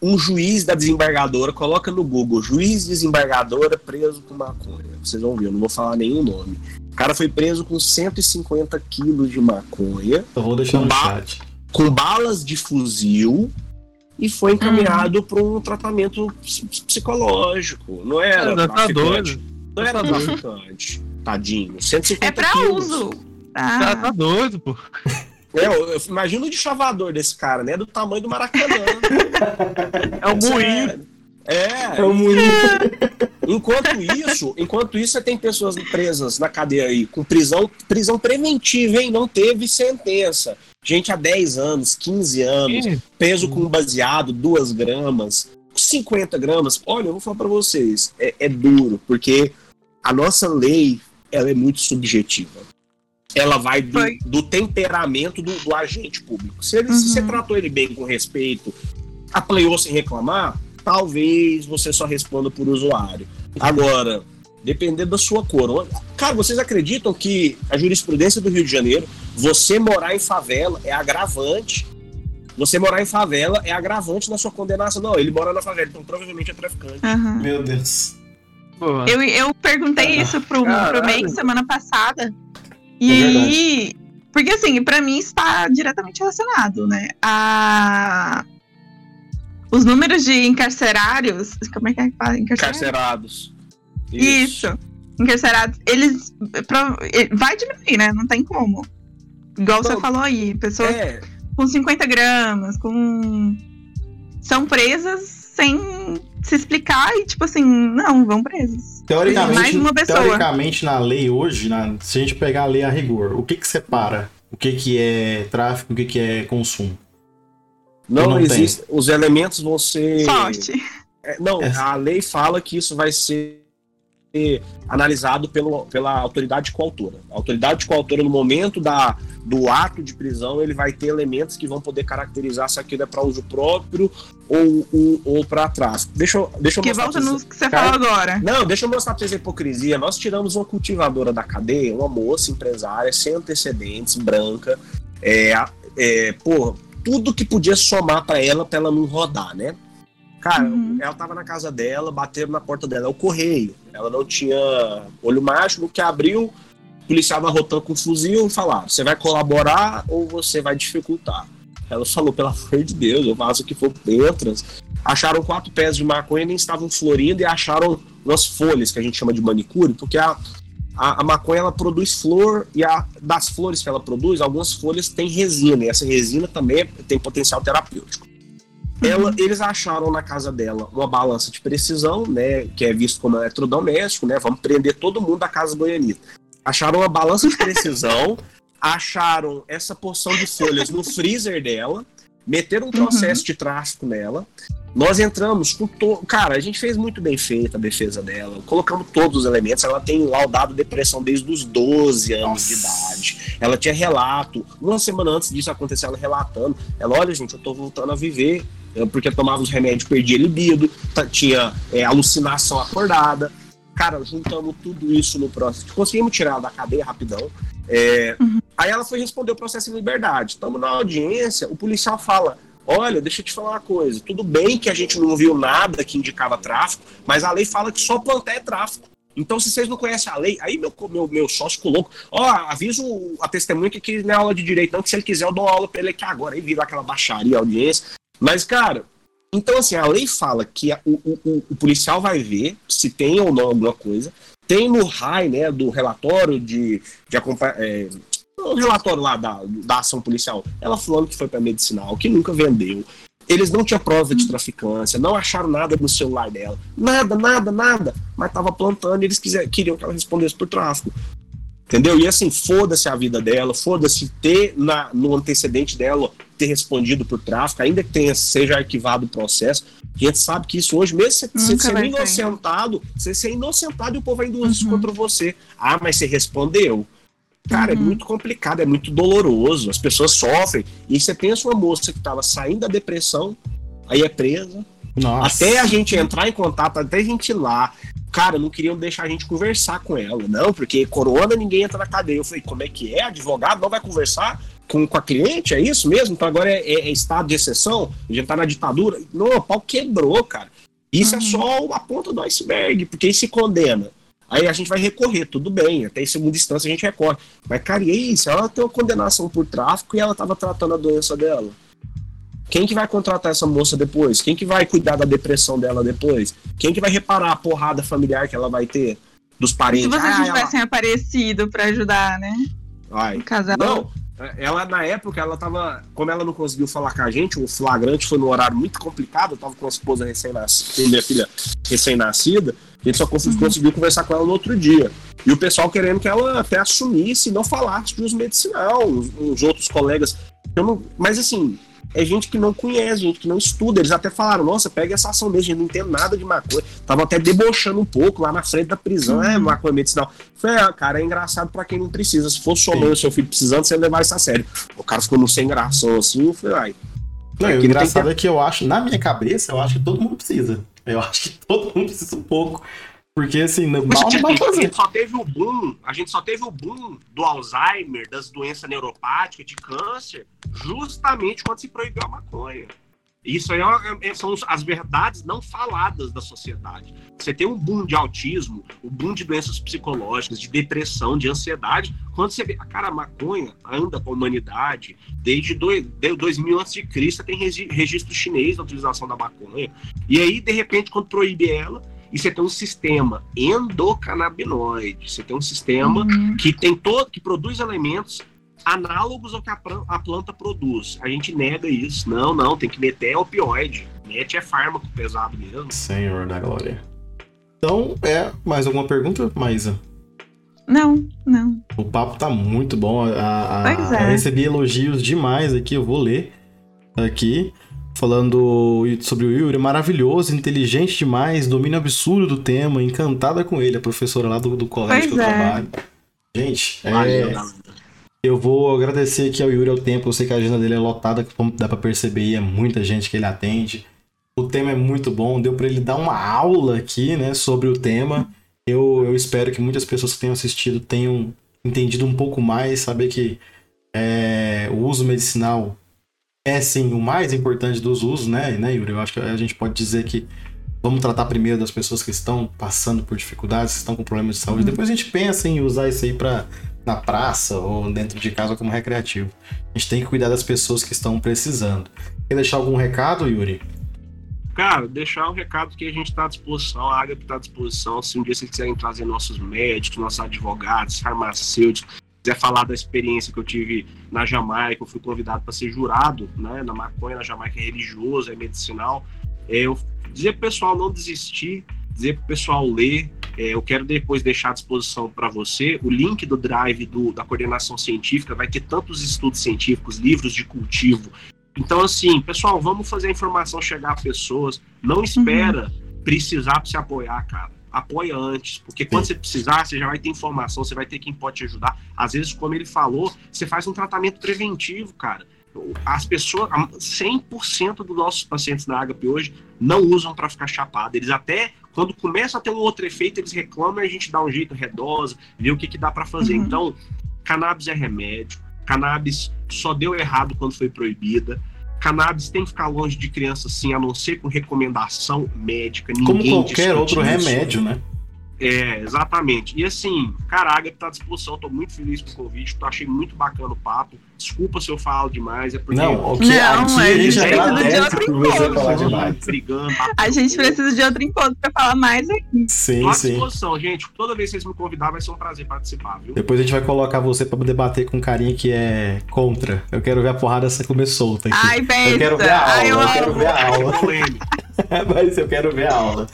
um juiz da desembargadora, coloca no Google, juiz desembargadora preso com maconha. Vocês vão ver, eu não vou falar nenhum nome. O cara foi preso com 150 quilos de maconha. Eu vou deixar no chat com balas de fuzil e foi encaminhado uhum. para um tratamento psicológico. Não era é, traficante. Não era tá traficante. Tadinho. 150 é para quilos. uso. Ah. Tá, tá doido, pô. É, eu, eu imagino o de chavador desse cara, né? Do tamanho do Maracanã. é o moinho. É. É moinho. Enquanto isso, enquanto isso, você tem pessoas presas na cadeia aí, com prisão, prisão preventiva, hein? Não teve sentença. Gente há 10 anos, 15 anos, peso com baseado, 2 gramas, 50 gramas. Olha, eu vou falar para vocês, é, é, duro, porque a nossa lei ela é muito subjetiva. Ela vai do, do temperamento do, do, agente público. Se, ele, uhum. se você uhum. tratou ele bem, com respeito, apoiou sem reclamar, talvez você só responda por usuário. Agora, dependendo da sua cor. Cara, vocês acreditam que a jurisprudência do Rio de Janeiro, você morar em favela é agravante? Você morar em favela é agravante na sua condenação. Não, ele mora na favela, então provavelmente é traficante. Uhum. Meu Deus. Eu, eu perguntei ah, isso pro, pro MEI semana passada. E é aí. Porque assim, para mim está diretamente relacionado, né? A os números de encarcerários. Como é que é que fala? Encarcerados. Isso. Isso. Encarcerados, eles. Vai diminuir, né? Não tem como. Igual Bom, você falou aí, pessoas é... com 50 gramas, com. São presas sem se explicar e, tipo assim, não, vão presas. Teoricamente, Mais uma pessoa. teoricamente na lei hoje, na, se a gente pegar a lei a rigor, o que que separa? O que que é tráfico, o que que é consumo? Não, não existe. Tem. Os elementos vão ser. Sorte. É, não, é. a lei fala que isso vai ser analisado pelo, pela autoridade coautora. A autoridade coautora, no momento da, do ato de prisão, ele vai ter elementos que vão poder caracterizar se aquilo é para uso próprio ou, ou, ou para trás. Deixa eu, deixa eu que volta no que você falou agora. Não, deixa eu mostrar para vocês a hipocrisia. Nós tiramos uma cultivadora da cadeia, uma moça empresária, sem antecedentes, branca, é, é, pô, tudo que podia somar para ela, para ela não rodar, né? Cara, Uhum. ela tava na casa dela, bateram na porta dela, é o correio. Ela não tinha olho mágico, que abriu, o policial rotando com um fuzil e falar: você vai colaborar ou você vai dificultar? Ela falou, pelo amor de Deus, eu faço o que for dentro. Acharam quatro pés de maconha, nem estavam florindo, e acharam umas folhas que a gente chama de manicure, porque a, a, a maconha ela produz flor, e a, das flores que ela produz, algumas folhas têm resina, e essa resina também tem potencial terapêutico. Ela, eles acharam na casa dela uma balança de precisão, né, que é visto como eletrodoméstico, né, vamos prender todo mundo da casa goianita. Acharam uma balança de precisão, acharam essa porção de folhas no freezer dela, meteram um processo de tráfico nela. Nós entramos com todo. Cara, a gente fez muito bem feita a defesa dela. Colocamos todos os elementos. Ela tem laudado depressão desde os 12 anos Nossa. de idade. Ela tinha relato. Uma semana antes disso acontecer, ela relatando. Ela, olha, gente, eu tô voltando a viver. Eu, Porque tomava os remédios, perdia libido, tinha é, alucinação acordada. Cara, juntamos tudo isso no processo. Conseguimos tirar ela da cadeia rapidão. É, Aí ela foi responder o processo em liberdade. Estamos na audiência, o policial fala: Olha, deixa eu te falar uma coisa. Tudo bem que a gente não viu nada que indicava tráfico, mas a lei fala que só plantar é tráfico. Então, se vocês não conhecem a lei, aí meu, meu, meu sócio ficou louco. Ó, aviso a testemunha que aqui não é aula de direito, não, que se ele quiser eu dou aula pra ele aqui agora. Aí vira aquela baixaria, audiência. Mas, cara, então assim, a lei fala que a- o, o- o- policial vai ver se tem ou não alguma coisa. Tem no RAI, né, do relatório de, de. É, o relatório lá da, da ação policial. Ela falando que foi para medicinal, que nunca vendeu. Eles não tinham prova de traficância, não acharam nada no celular dela. Nada, nada, nada. Mas tava plantando e eles quiser, queriam que ela respondesse por tráfico. Entendeu? E assim, foda-se a vida dela, foda-se ter na, no antecedente dela ter respondido por tráfico, ainda que tenha, seja arquivado o processo. A gente sabe que isso hoje, mesmo você, sendo ser. inocentado, você ser inocentado e o povo ainda usa isso Uhum. contra você. Ah, mas você respondeu. Cara, é Uhum. muito complicado, é muito doloroso, as pessoas sofrem. E você pensa uma moça que estava saindo da depressão, aí é presa. Nossa. Até a gente entrar em contato, até a gente ir lá. Cara, não queriam deixar a gente conversar com ela. Não, porque corona ninguém entra na cadeia. Eu falei, como é que é? Advogado não vai conversar com, com a cliente? É isso mesmo? Então agora é, é- é estado de exceção? A gente tá na ditadura? Não, o pau quebrou, cara. Isso é Uhum. só a ponta do iceberg, porque aí se condena. Aí a gente vai recorrer, tudo bem, até em segunda instância a gente recorre. Mas, cara, e se ela tem uma condenação por tráfico e ela tava tratando a doença dela? Quem que vai contratar essa moça depois? Quem que vai cuidar da depressão dela depois? Quem que vai reparar a porrada familiar que ela vai ter dos Se parentes? vocês Ah, não ela- tivessem aparecido pra ajudar, né? Vai. O casal. Não, ela na época, ela tava. Como ela não conseguiu falar com a gente, o flagrante foi num horário muito complicado. Eu tava com a esposa recém-nascida, minha filha recém-nascida. A gente só cons- conseguiu conversar com ela no outro dia. E o pessoal querendo que ela até assumisse e não falasse de uso medicinal, os, os outros colegas. Eu não, mas assim, é gente que não conhece, gente que não estuda. Eles até falaram, nossa, pega essa ação mesmo, a gente não entende nada de maconha. Tava até debochando um pouco lá na frente da prisão, é maconha medicinal. Falei, ah, cara, é engraçado pra quem não precisa. Se fosse sua mãe ou seu filho precisando, você ia levar isso a sério. O cara ficou no sem gração assim, eu falei, ai. Não, e o engraçado tem é que eu acho, na minha cabeça, eu acho que todo mundo precisa. Eu acho que todo mundo precisa um pouco. Porque assim, mal não vai a gente fazer. só teve o boom, a gente só teve o boom do Alzheimer, das doenças neuropáticas, de câncer, justamente quando se proibiu a maconha. Isso aí é- é- são as verdades não faladas da sociedade. Você tem um boom de autismo, um boom de doenças psicológicas, de depressão, de ansiedade. Quando você vê, cara, a maconha anda com a humanidade desde dois- de 2000 a.C. tem regi- registro chinês da utilização da maconha. E aí, de repente, quando proíbe ela, e você tem um sistema endocannabinoide, você tem um sistema Uhum. que tem todo, que produz elementos análogos ao que a, a planta produz. A gente nega isso. Não, não, tem que meter opioide. Mete é fármaco pesado mesmo. Senhor da glória. Então, é, mais alguma pergunta, Maísa? Não, não. O papo tá muito bom. A, a- Pois é. Eu recebi elogios demais aqui, eu vou ler aqui. Falando sobre o Yuri, maravilhoso, inteligente demais, domínio absurdo do tema, encantada com ele, a professora lá do, do colégio Pois que eu é. trabalho. Gente, é, eu vou agradecer aqui ao Yuri ao tempo. Eu sei que a agenda dele é lotada, como dá pra perceber, e é muita gente que ele atende. O tema é muito bom, deu pra ele dar uma aula aqui, né, sobre o tema. Eu, eu espero que muitas pessoas que tenham assistido tenham entendido um pouco mais, saber que é, o uso medicinal é sim o mais importante dos usos, né, né, Yuri? Eu acho que a gente pode dizer que vamos tratar primeiro das pessoas que estão passando por dificuldades, que estão com problemas de saúde. Uhum. Depois a gente pensa em usar isso aí para na praça ou dentro de casa como recreativo. A gente tem que cuidar das pessoas que estão precisando. Quer deixar algum recado, Yuri? Cara, deixar um recado que a gente está à disposição, a Água está à disposição. Se um dia vocês quiserem trazer nossos médicos, nossos advogados, farmacêuticos, quiser falar da experiência que eu tive na Jamaica, eu fui convidado para ser jurado né, na maconha, na Jamaica é religioso, é medicinal. É, eu dizer para o pessoal não desistir, dizer para o pessoal ler. É, eu quero depois deixar à disposição para você o link do drive do, da coordenação científica, vai ter tantos estudos científicos, livros de cultivo. Então, assim, pessoal, vamos fazer a informação chegar a pessoas. Não espera uhum. precisar para se apoiar, cara apoia antes, porque quando Sim. você precisar, você já vai ter informação, você vai ter quem pode te ajudar. Às vezes, como ele falou, você faz um tratamento preventivo, cara. As pessoas, 100% dos nossos pacientes da Agape hoje não usam para ficar chapado. Eles até, quando começa a ter um outro efeito, eles reclamam e a gente dá um jeito redosa, vê o que, que dá para fazer. Uhum. Então, cannabis é remédio, cannabis só deu errado quando foi proibida. Cannabis tem que ficar longe de criança, sim, a não ser com recomendação médica. Como qualquer outro isso. remédio, né? É, exatamente. E assim, caraca, tá à disposição, tô muito feliz com o convite, tô, achei muito bacana o papo. Desculpa se eu falo demais, é porque. Não, o que não, aqui a gente você falar demais. Brigando, a gente precisa de outro encontro pra falar mais aqui. Sim, tô à sim. disposição, gente. Toda vez que vocês me convidar, vai ser um prazer participar, viu? Depois a gente vai colocar você pra debater com um carinha que é contra. Eu quero ver a porrada essa comer solta aqui. Ai, besta. Eu quero ver a aula, Ai, eu, eu quero ver a aula. Mas eu quero ver a aula.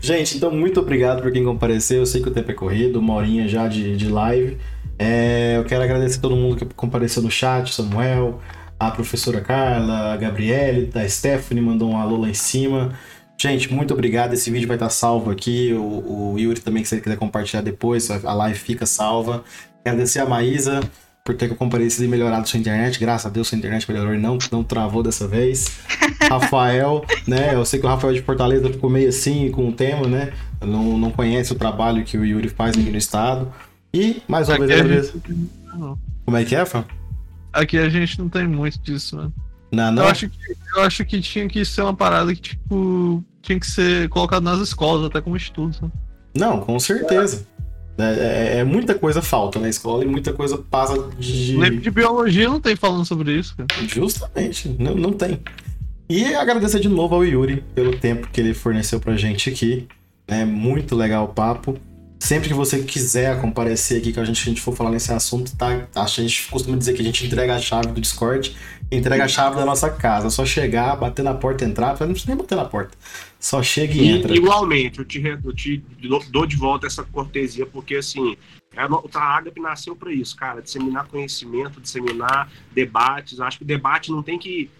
Gente, então muito obrigado por quem compareceu. Eu sei que o tempo é corrido, uma horinha já de, de live. É, eu quero agradecer a todo mundo que compareceu no chat, Samuel, a professora Carla, a Gabriele, a Stephanie mandou um alô lá em cima. Gente, muito obrigado. Esse vídeo vai estar salvo aqui. O, o Yuri também, se você quiser compartilhar depois, a live fica salva. Agradecer a Maísa por ter comparecido e melhorado sua internet. Graças a Deus sua internet melhorou e não, não travou dessa vez. Rafael, né? Eu sei que o Rafael de Fortaleza ficou meio assim com o tema, né? Não, não conhece o trabalho que o Yuri faz aqui no estado. E, mais uma Aqui vez, gente... Como é que é, Fã? Aqui a gente não tem muito disso, né? Não, não. Eu acho, que, eu acho que tinha que ser uma parada que, tipo, tinha que ser colocado nas escolas, até como estudo, sabe? Não, com certeza. É, é, é, muita coisa falta na escola e muita coisa passa de. Livro de biologia não tem falando sobre isso, cara. Justamente, não, não tem. E agradecer de novo ao Yuri pelo tempo que ele forneceu pra gente aqui. É muito legal o papo. Sempre que você quiser comparecer aqui, que a gente, a gente for falar nesse assunto, tá? A gente costuma dizer que a gente entrega a chave do Discord, entrega a chave da nossa casa. É só chegar, bater na porta, entrar. Não precisa nem bater na porta. Só chega e, e entra. Igualmente, eu te, eu te dou de volta essa cortesia, porque assim, é a Agape nasceu para isso, cara. Disseminar conhecimento, disseminar debates. Acho que o debate não tem que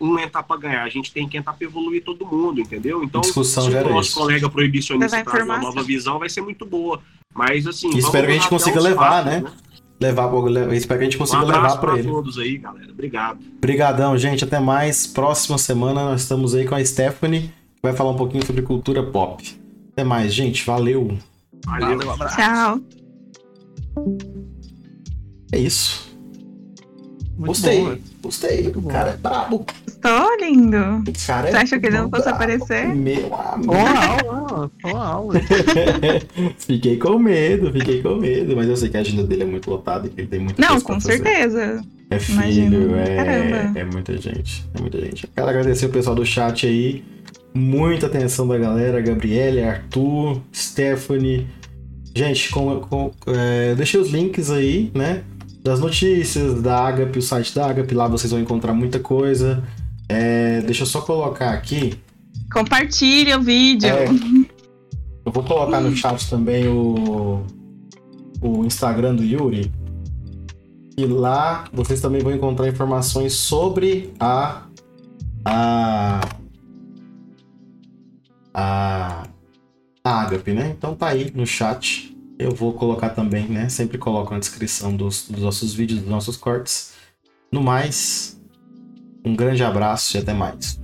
um entrar para ganhar, a gente tem que entrar para evoluir todo mundo, entendeu? Então, Discussão se o nosso colega proibicionista traz uma nova visão, vai ser muito boa. Mas assim, espero que a gente consiga levar, né? né? Levar, espero que a gente consiga um levar para ele. todos aí, galera. Obrigado. Obrigadão, gente. Até mais. Próxima semana nós estamos aí com a Stephanie, que vai falar um pouquinho sobre cultura pop. Até mais, gente. Valeu. Valeu, um abraço. Tchau. É isso. Muito gostei, bom, gostei. Muito o cara é brabo. Tô lindo. O cara é Você acha que ele não fosse aparecer? Meu amigo. aula, aula. fiquei com medo, fiquei com medo. Mas eu sei que a agenda dele é muito lotada e que ele tem muita Não, com certeza. É filho, é, é muita gente. É muita gente. Quero agradecer o pessoal do chat aí. Muita atenção da galera. Gabriele, Arthur, Stephanie. Gente, com, com, é, deixei os links aí, né? Das notícias da Agape, o site da Agape, lá vocês vão encontrar muita coisa. É, deixa eu só colocar aqui. Compartilha o vídeo. É, eu vou colocar no chat também o, o Instagram do Yuri. E lá vocês também vão encontrar informações sobre a. a. a, a Agape, né? Então tá aí no chat. Eu vou colocar também, né? Sempre coloco na descrição dos, dos nossos vídeos, dos nossos cortes. No mais, um grande abraço e até mais.